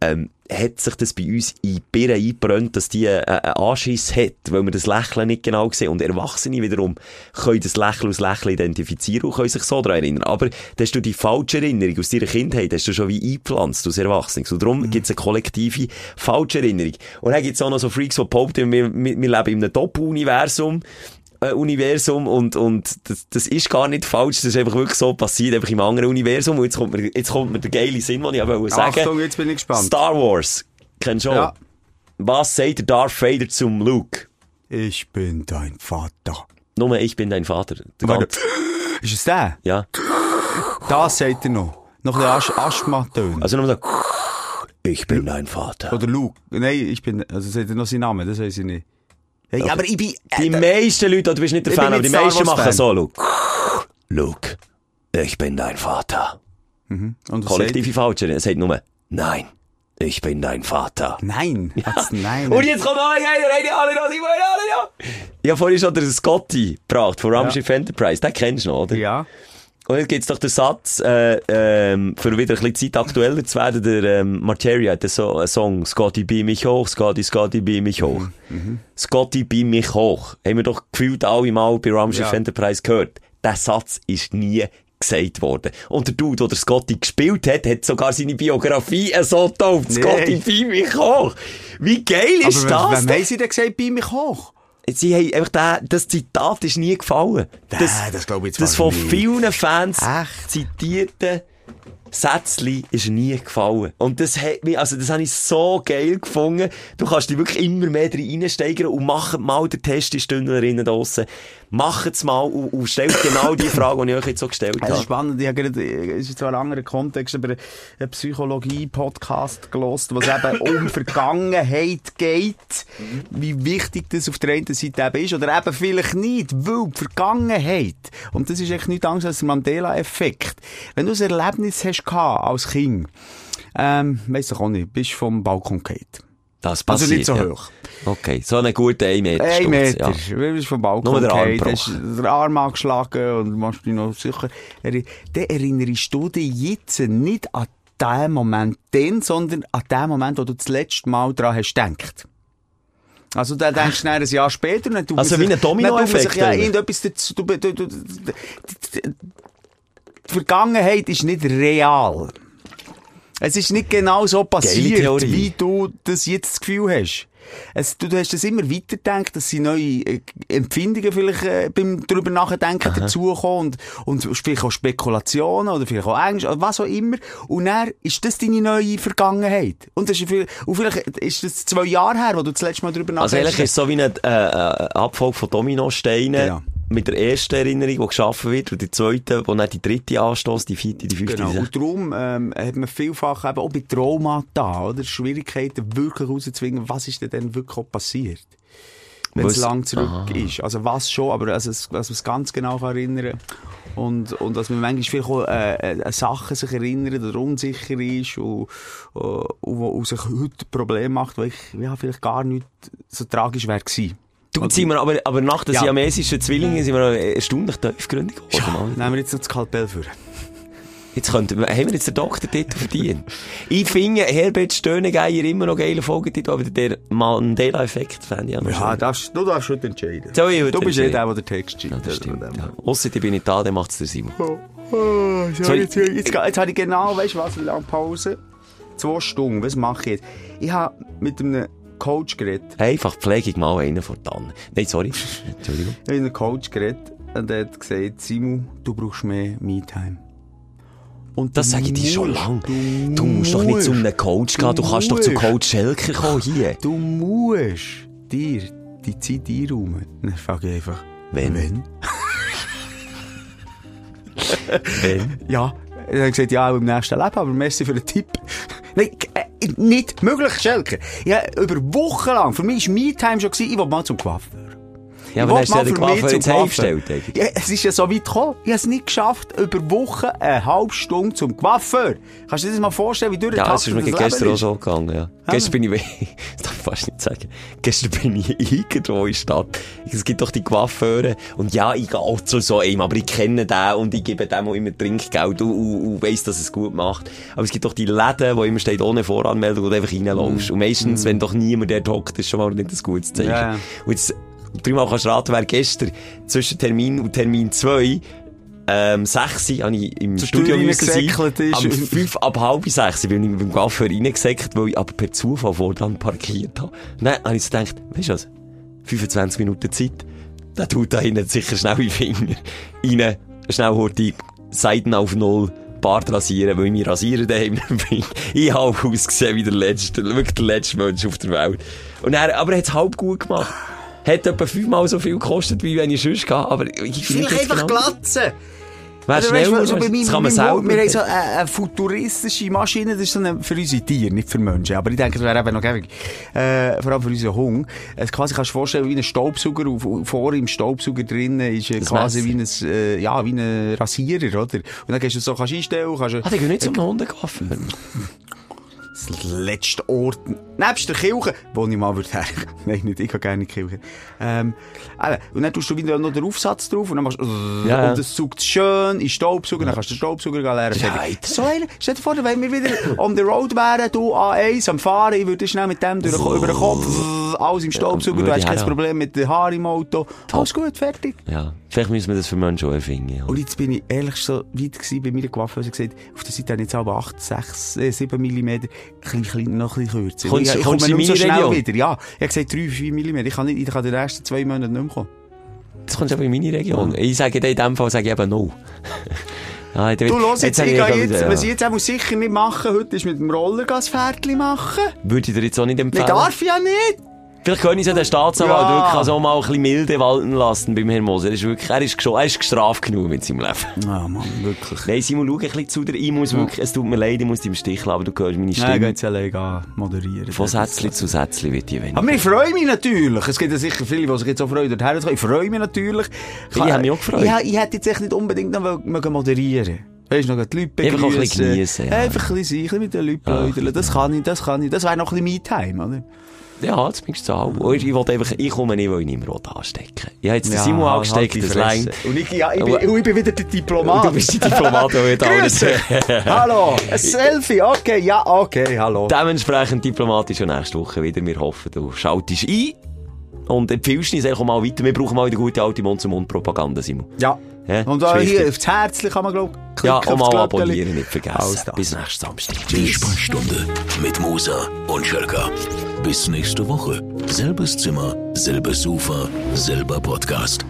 ähm, hat sich das bei uns in die Birne eingebrannt, dass die äh, einen Anschiss hat, weil wir das Lächeln nicht genau sehen. Und Erwachsene wiederum können das Lächeln als Lächeln identifizieren und können sich so daran erinnern. Aber hast du die falsche Erinnerung aus deiner Kindheit, hast du schon wie eingepflanzt aus Erwachsenen. Und darum gibt es eine kollektive falsche Erinnerung. Und dann gibt es auch noch so Freaks, die behaupten, wir, wir, wir leben in einem Top-Universum, äh, Universum und, und das, das ist gar nicht falsch, das ist einfach wirklich so passiert, einfach im anderen Universum. Und jetzt kommt mir, jetzt kommt mir der geile Sinn, den ich auch sagen Achtung, jetzt bin ich gespannt. Star Wars. Kennst du schon? Ja. Was sagt der Darth Vader zum Luke? Ich bin dein Vater. Nur ich bin dein Vater. Der ganze- Ist es der? Ja. Das sagt er noch. Noch ein bisschen As Asthma-Töne. Also nur so, ich bin dein Vater. Oder Luke. Nein, ich bin, also sagt er noch seinen Namen, das weiß ich nicht. Hey, Aber ich bin, Die meisten Leute, du bist nicht der Ich Fan, aber die meisten machen so, Luke. Luke, ich bin dein Vater. und was Kollektive Falsche. Es sagt nur, nein, ich bin dein Vater. Nein. Hat's nein. Und jetzt kommt noch einer, einer, alle noch, Simon, alle noch. Ich habe vorhin schon den Scotty gebracht von Raumschiff Enterprise. Den kennst du noch, oder? Ja. Und jetzt gibt's doch den Satz, äh, ähm, für wieder ein bisschen Zeit aktueller zu werden, der ähm, Materia hat so einen Song, Scotty beam mich hoch, Scotty, Scotty beam mich hoch. Scotty beam mich hoch. Haben wir doch gefühlt alle mal bei Raumschiff Ja. Enterprise gehört. Der Satz ist nie gesagt worden. Und der Dude, der der Scotty gespielt hat, hat sogar seine Biografie äh, so getauft. Nee. Scotty beam mich hoch. Wie geil ist Aber das? wem haben sie denn gesagt, bei mich hoch? Sie haben einfach den, das Zitat ist nie gefallen. Nee, das glaube ich jetzt Das von vielen Fans Echt? zitierte Sätzli ist nie gefallen. Und das hat mich, also das habe ich so geil gefunden. Du kannst dich wirklich immer mehr drin reinsteigern und macht mal den Test, die Stündlerinnen draussen. Macht es mal und, und stellt genau die Frage, die ich euch jetzt so gestellt Es ist habe. spannend, ich habe gerade, es ist zwar ein anderer Kontext, aber einen Psychologie-Podcast gelost, was eben um Vergangenheit geht, wie wichtig das auf der einen Seite eben ist, oder eben vielleicht nicht, weil die Vergangenheit, und das ist echt nichts anderes als der Mandela-Effekt. Wenn du ein Erlebnis hast gehabt als Kind, ähm, weiss ich auch nicht, bist vom Balkon gefallen. Das Also passiert, nicht so ja. hoch. Okay, so einen guten 1 Meter Ein Sturz, Meter. Ja. Du bist vom Balkon Nur der Arm gefallen, hast den Arm angeschlagen und machst dich noch sicher. Dann erinnerst du dich jetzt nicht an den Moment dann, sondern an den Moment, wo du das letzte Mal daran hast gedacht. Also, dann denkst du ein Jahr später und man Also wie ein Dominoeffekt, Ja, irgendetwas du, du, du, du, die, Vergangenheit ist nicht real. Es ist nicht genau so passiert, wie du das jetzt das Gefühl hast. Es, du, du hast das immer weitergedacht, dass sie neue äh, Empfindungen vielleicht äh, beim drüber nachdenken dazukommen und, und vielleicht auch Spekulationen oder vielleicht auch Ängste oder was auch immer. Und dann ist das deine neue Vergangenheit. Und, das ist, viel- und vielleicht ist das zwei Jahre her, wo du das letzte Mal drüber Also nachdenkst. eigentlich ist es so wie eine äh, äh, Abfolge von Dominosteinen. Genau. Mit der ersten Erinnerung, die geschaffen wird, und die zweite, wo dann die dritte anstößt, die vierte, die fünfte, Genau. Und darum ähm, hat man vielfach eben auch bei Traumata, oder? Schwierigkeiten wirklich herauszuzwingen, was ist denn dann wirklich passiert. Wenn es lang zurück Aha. ist. Also was schon, aber also, dass man es ganz genau kann erinnern und, und dass man manchmal vielleicht auch äh, äh, Sachen sich erinnert oder unsicher ist und, äh, und, wo, und sich heute Probleme macht, weil ich ja, vielleicht gar nicht so tragisch wäre gewesen. Du, jetzt sind wir aber, aber nach den Ja. siamesischen Zwillingen sind wir noch erstaunlich tiefgründig geworden. Nehmen wir jetzt noch das Kalpell für. Jetzt könnten wir, haben wir jetzt den Doktortitel verdient? ich finde Herbert Stöhnegeier immer noch geile Folgetitel, aber der Mandela-Effekt fände ich auch Ja, darfst, du darfst heute entscheiden. Soll ich du bist entscheiden? der, der den Text schreibt. Ja, das stimmt. Also, Ja. Ausser ich bin nicht da, dann macht es der Simon. Oh, oh, so, Sorry. jetzt, jetzt, jetzt habe ich genau, weißt du was, wie lange Pause? Zwei Stunden, was mache ich jetzt? Ich habe mit einem Coach geredet. Einfach Pflegung mal einen vor dann. Nein, sorry. Entschuldigung. Ich habe mit einem Coach geredet und er hat gesagt, Simon, du brauchst mehr Me-Time. Und Das du sage ich dir schon musst, lange. Du musst doch nicht zu einem Coach gehen, du kannst doch zu musst. Coach Schelker kommen hier. Du musst dir die Zeit einräumen. Dann frage ich einfach, Wenn? Wenn? Wenn? Ja. Er hat gesagt, ja, auch im nächsten Leben, aber merci für den Tipp. Nein, äh, nicht möglich, Schelker. Ja, über Wochen lang, für mich war Me-Time schon, ich wollte mal zum Coiffeur. Ja, aber hast du ja den heimgestellt. eigentlich. Ja, es ist ja so weit gekommen. Ich habe es nicht geschafft, über Wochen eine halbe Stunde zum Coiffeur. Kannst du dir das mal vorstellen, wie Ja, durchgetaktet das ist mir das gestern auch so gegangen, ja. Gestern bin ich, das darf ich fast nicht sagen. Gestern bin ich irgendwo in der Stadt. Es gibt doch die Coiffeure. Und ja, ich gehe auch zu so einem, aber ich kenne den und ich gebe dem auch immer Trinkgeld und, und, und weiss, dass es gut macht. Aber es gibt doch die Läden, wo immer steht, ohne Voranmeldung, du einfach reinläufst. Und meistens, wenn doch niemand dort hockt, ist schon mal nicht ein gutes Zeichen. Ja, ja. Und jetzt, dreimal kannst du raten, wer gestern zwischen Termin und Termin 2 ähm, 6 habe ich im Zur Studio müssen sein. reingesäckelt ist. Am 5 ab halb 6 bin ich beim Coiffeur reingesackt, weil ich aber per Zufall vor dran parkiert habe. Und dann habe ich so gedacht, weißt du was? 25 Minuten Zeit. Der tut da hinten sicher schnell in die Finger rein, schnell die Seiten auf Null. Bart rasieren, weil ich mich rasieren daheim bin. Ich habe ausgesehen wie der letzte, wirklich der letzte Mensch auf der Welt. Und er, aber er hat es halb gut gemacht. Hat etwa fünfmal so viel gekostet, wie wenn ich sonst gehe, aber ich Vielleicht einfach glatzen. Wer Also, schnell, weißt du, so bei das meinem, kann man selber. Wir haben so eine, eine futuristische Maschine, das ist so eine, für unsere Tiere, nicht für Menschen. Aber ich denke, das wäre eben noch gäbig. Äh, vor allem für unseren Hund. Es quasi kannst du dir vorstellen, wie ein Staubsauger, vor im Staubsauger drinnen ist äh, Das quasi wie Messer. ein, äh, ja, wie ein Rasierer, oder? Und dann kannst du so, kannst du einstellen, kannst du, Ah, die gehen nicht zum Hundecoiffeur. das letzte Ort, nebst der Kirche, wo ich mal würde her. Nein, nicht, ich gehe gerne in die Kirche. Ähm, und dann tust du wieder noch den Aufsatz drauf und dann machst du, Ja, ja. und das saugt schön in Staubsauger, dann kannst du den Staubsauger leeren. Ja, so stell dir vor, wenn wir wieder on the road wären, du A1 am Fahren, ich würde schnell mit dem durch, über den Kopf, alles im Staubsauger, du hast kein. Problem mit den Haaren im Auto. Alles gut, fertig. Ja. Vielleicht müssen wir das für Menschen auch erfinden. Ja. Und jetzt bin ich ehrlich so weit gewesen bei meiner Coiffeuse und gesagt, auf der Seite habe ich jetzt aber 8, 6, äh, 7 mm, noch ein bisschen kürzer. Ich, ich komme nur so schnell Region? wieder. Ja, ich habe gesagt 3, 4 mm. Ich kann, nicht, ich kann die nächsten zwei Monate nicht mehr kommen. Das kommt aber in meine Region. Ich sage in dem Fall, sage ich eben no. ah, Du, los jetzt, ich habe gehe gerade jetzt, wieder, was ich ja. jetzt auch sicher nicht machen heute ist mit dem Roller das Pferdchen machen. Würde ich dir jetzt auch nicht empfehlen. Nicht darf ich ja nicht. Vielleicht können Sie den Staatsanwalt Ja. wirklich also mal ein bisschen milde walten lassen beim Herrn Moser. Er ist wirklich, er ist, er ist gestraft genug mit seinem Leben. Ah, Mann, wirklich. Nein, Simon, schau ein bisschen zu dir. Ich muss wirklich, es tut mir leid, ich muss dich im Stich lassen, aber du hörst meine Nein, Stimme. ich gehe jetzt allein gehen moderieren. Von Sätzchen zu Sätzchen wird die weniger. Aber ich freue mich natürlich. Es gibt ja sicher viele, die sich jetzt auch freuen, dorthin zu. Ich freue mich natürlich. Ich habe mich auch gefreut. Ja, ich hätte jetzt echt nicht unbedingt noch moderieren Weißt du, noch die Leute Einfach auch ein bisschen begrüßen. geniessen, ja. Einfach ein bisschen sein, ein bisschen mit den Leuten plaudern. Das kann ich, das kann ich. Das wäre noch ein bisschen Me-Time, oder? Ja, so halb. Und Ich, wollte einfach, ich komme nicht, weil ich anstecken Ich habe jetzt den Ja, Simon angesteckt, die das längt. Und ich, ja, ich, bin, und ich bin wieder der Diplomat. Du bist der Diplomat, der heute alles... Hallo, ein Selfie, okay, ja, okay, hallo. Dementsprechend diplomatisch und nächste Woche wieder. Wir hoffen, du schaltest ein und empfiehlst uns einfach mal weiter. Wir brauchen mal gute alte Mund-zu-Mund-Propaganda, Simon. Ja. Ja, Und wichtig. hier aufs Herzchen kann man, glaube ich, Ja, auch aufs mal abonnieren, nicht vergessen. Bis nächsten Samstag. Die. Sprechstunde mit Musa und Schelka. Bis nächste Woche. Selbes Zimmer, selbes Sofa, selber Podcast.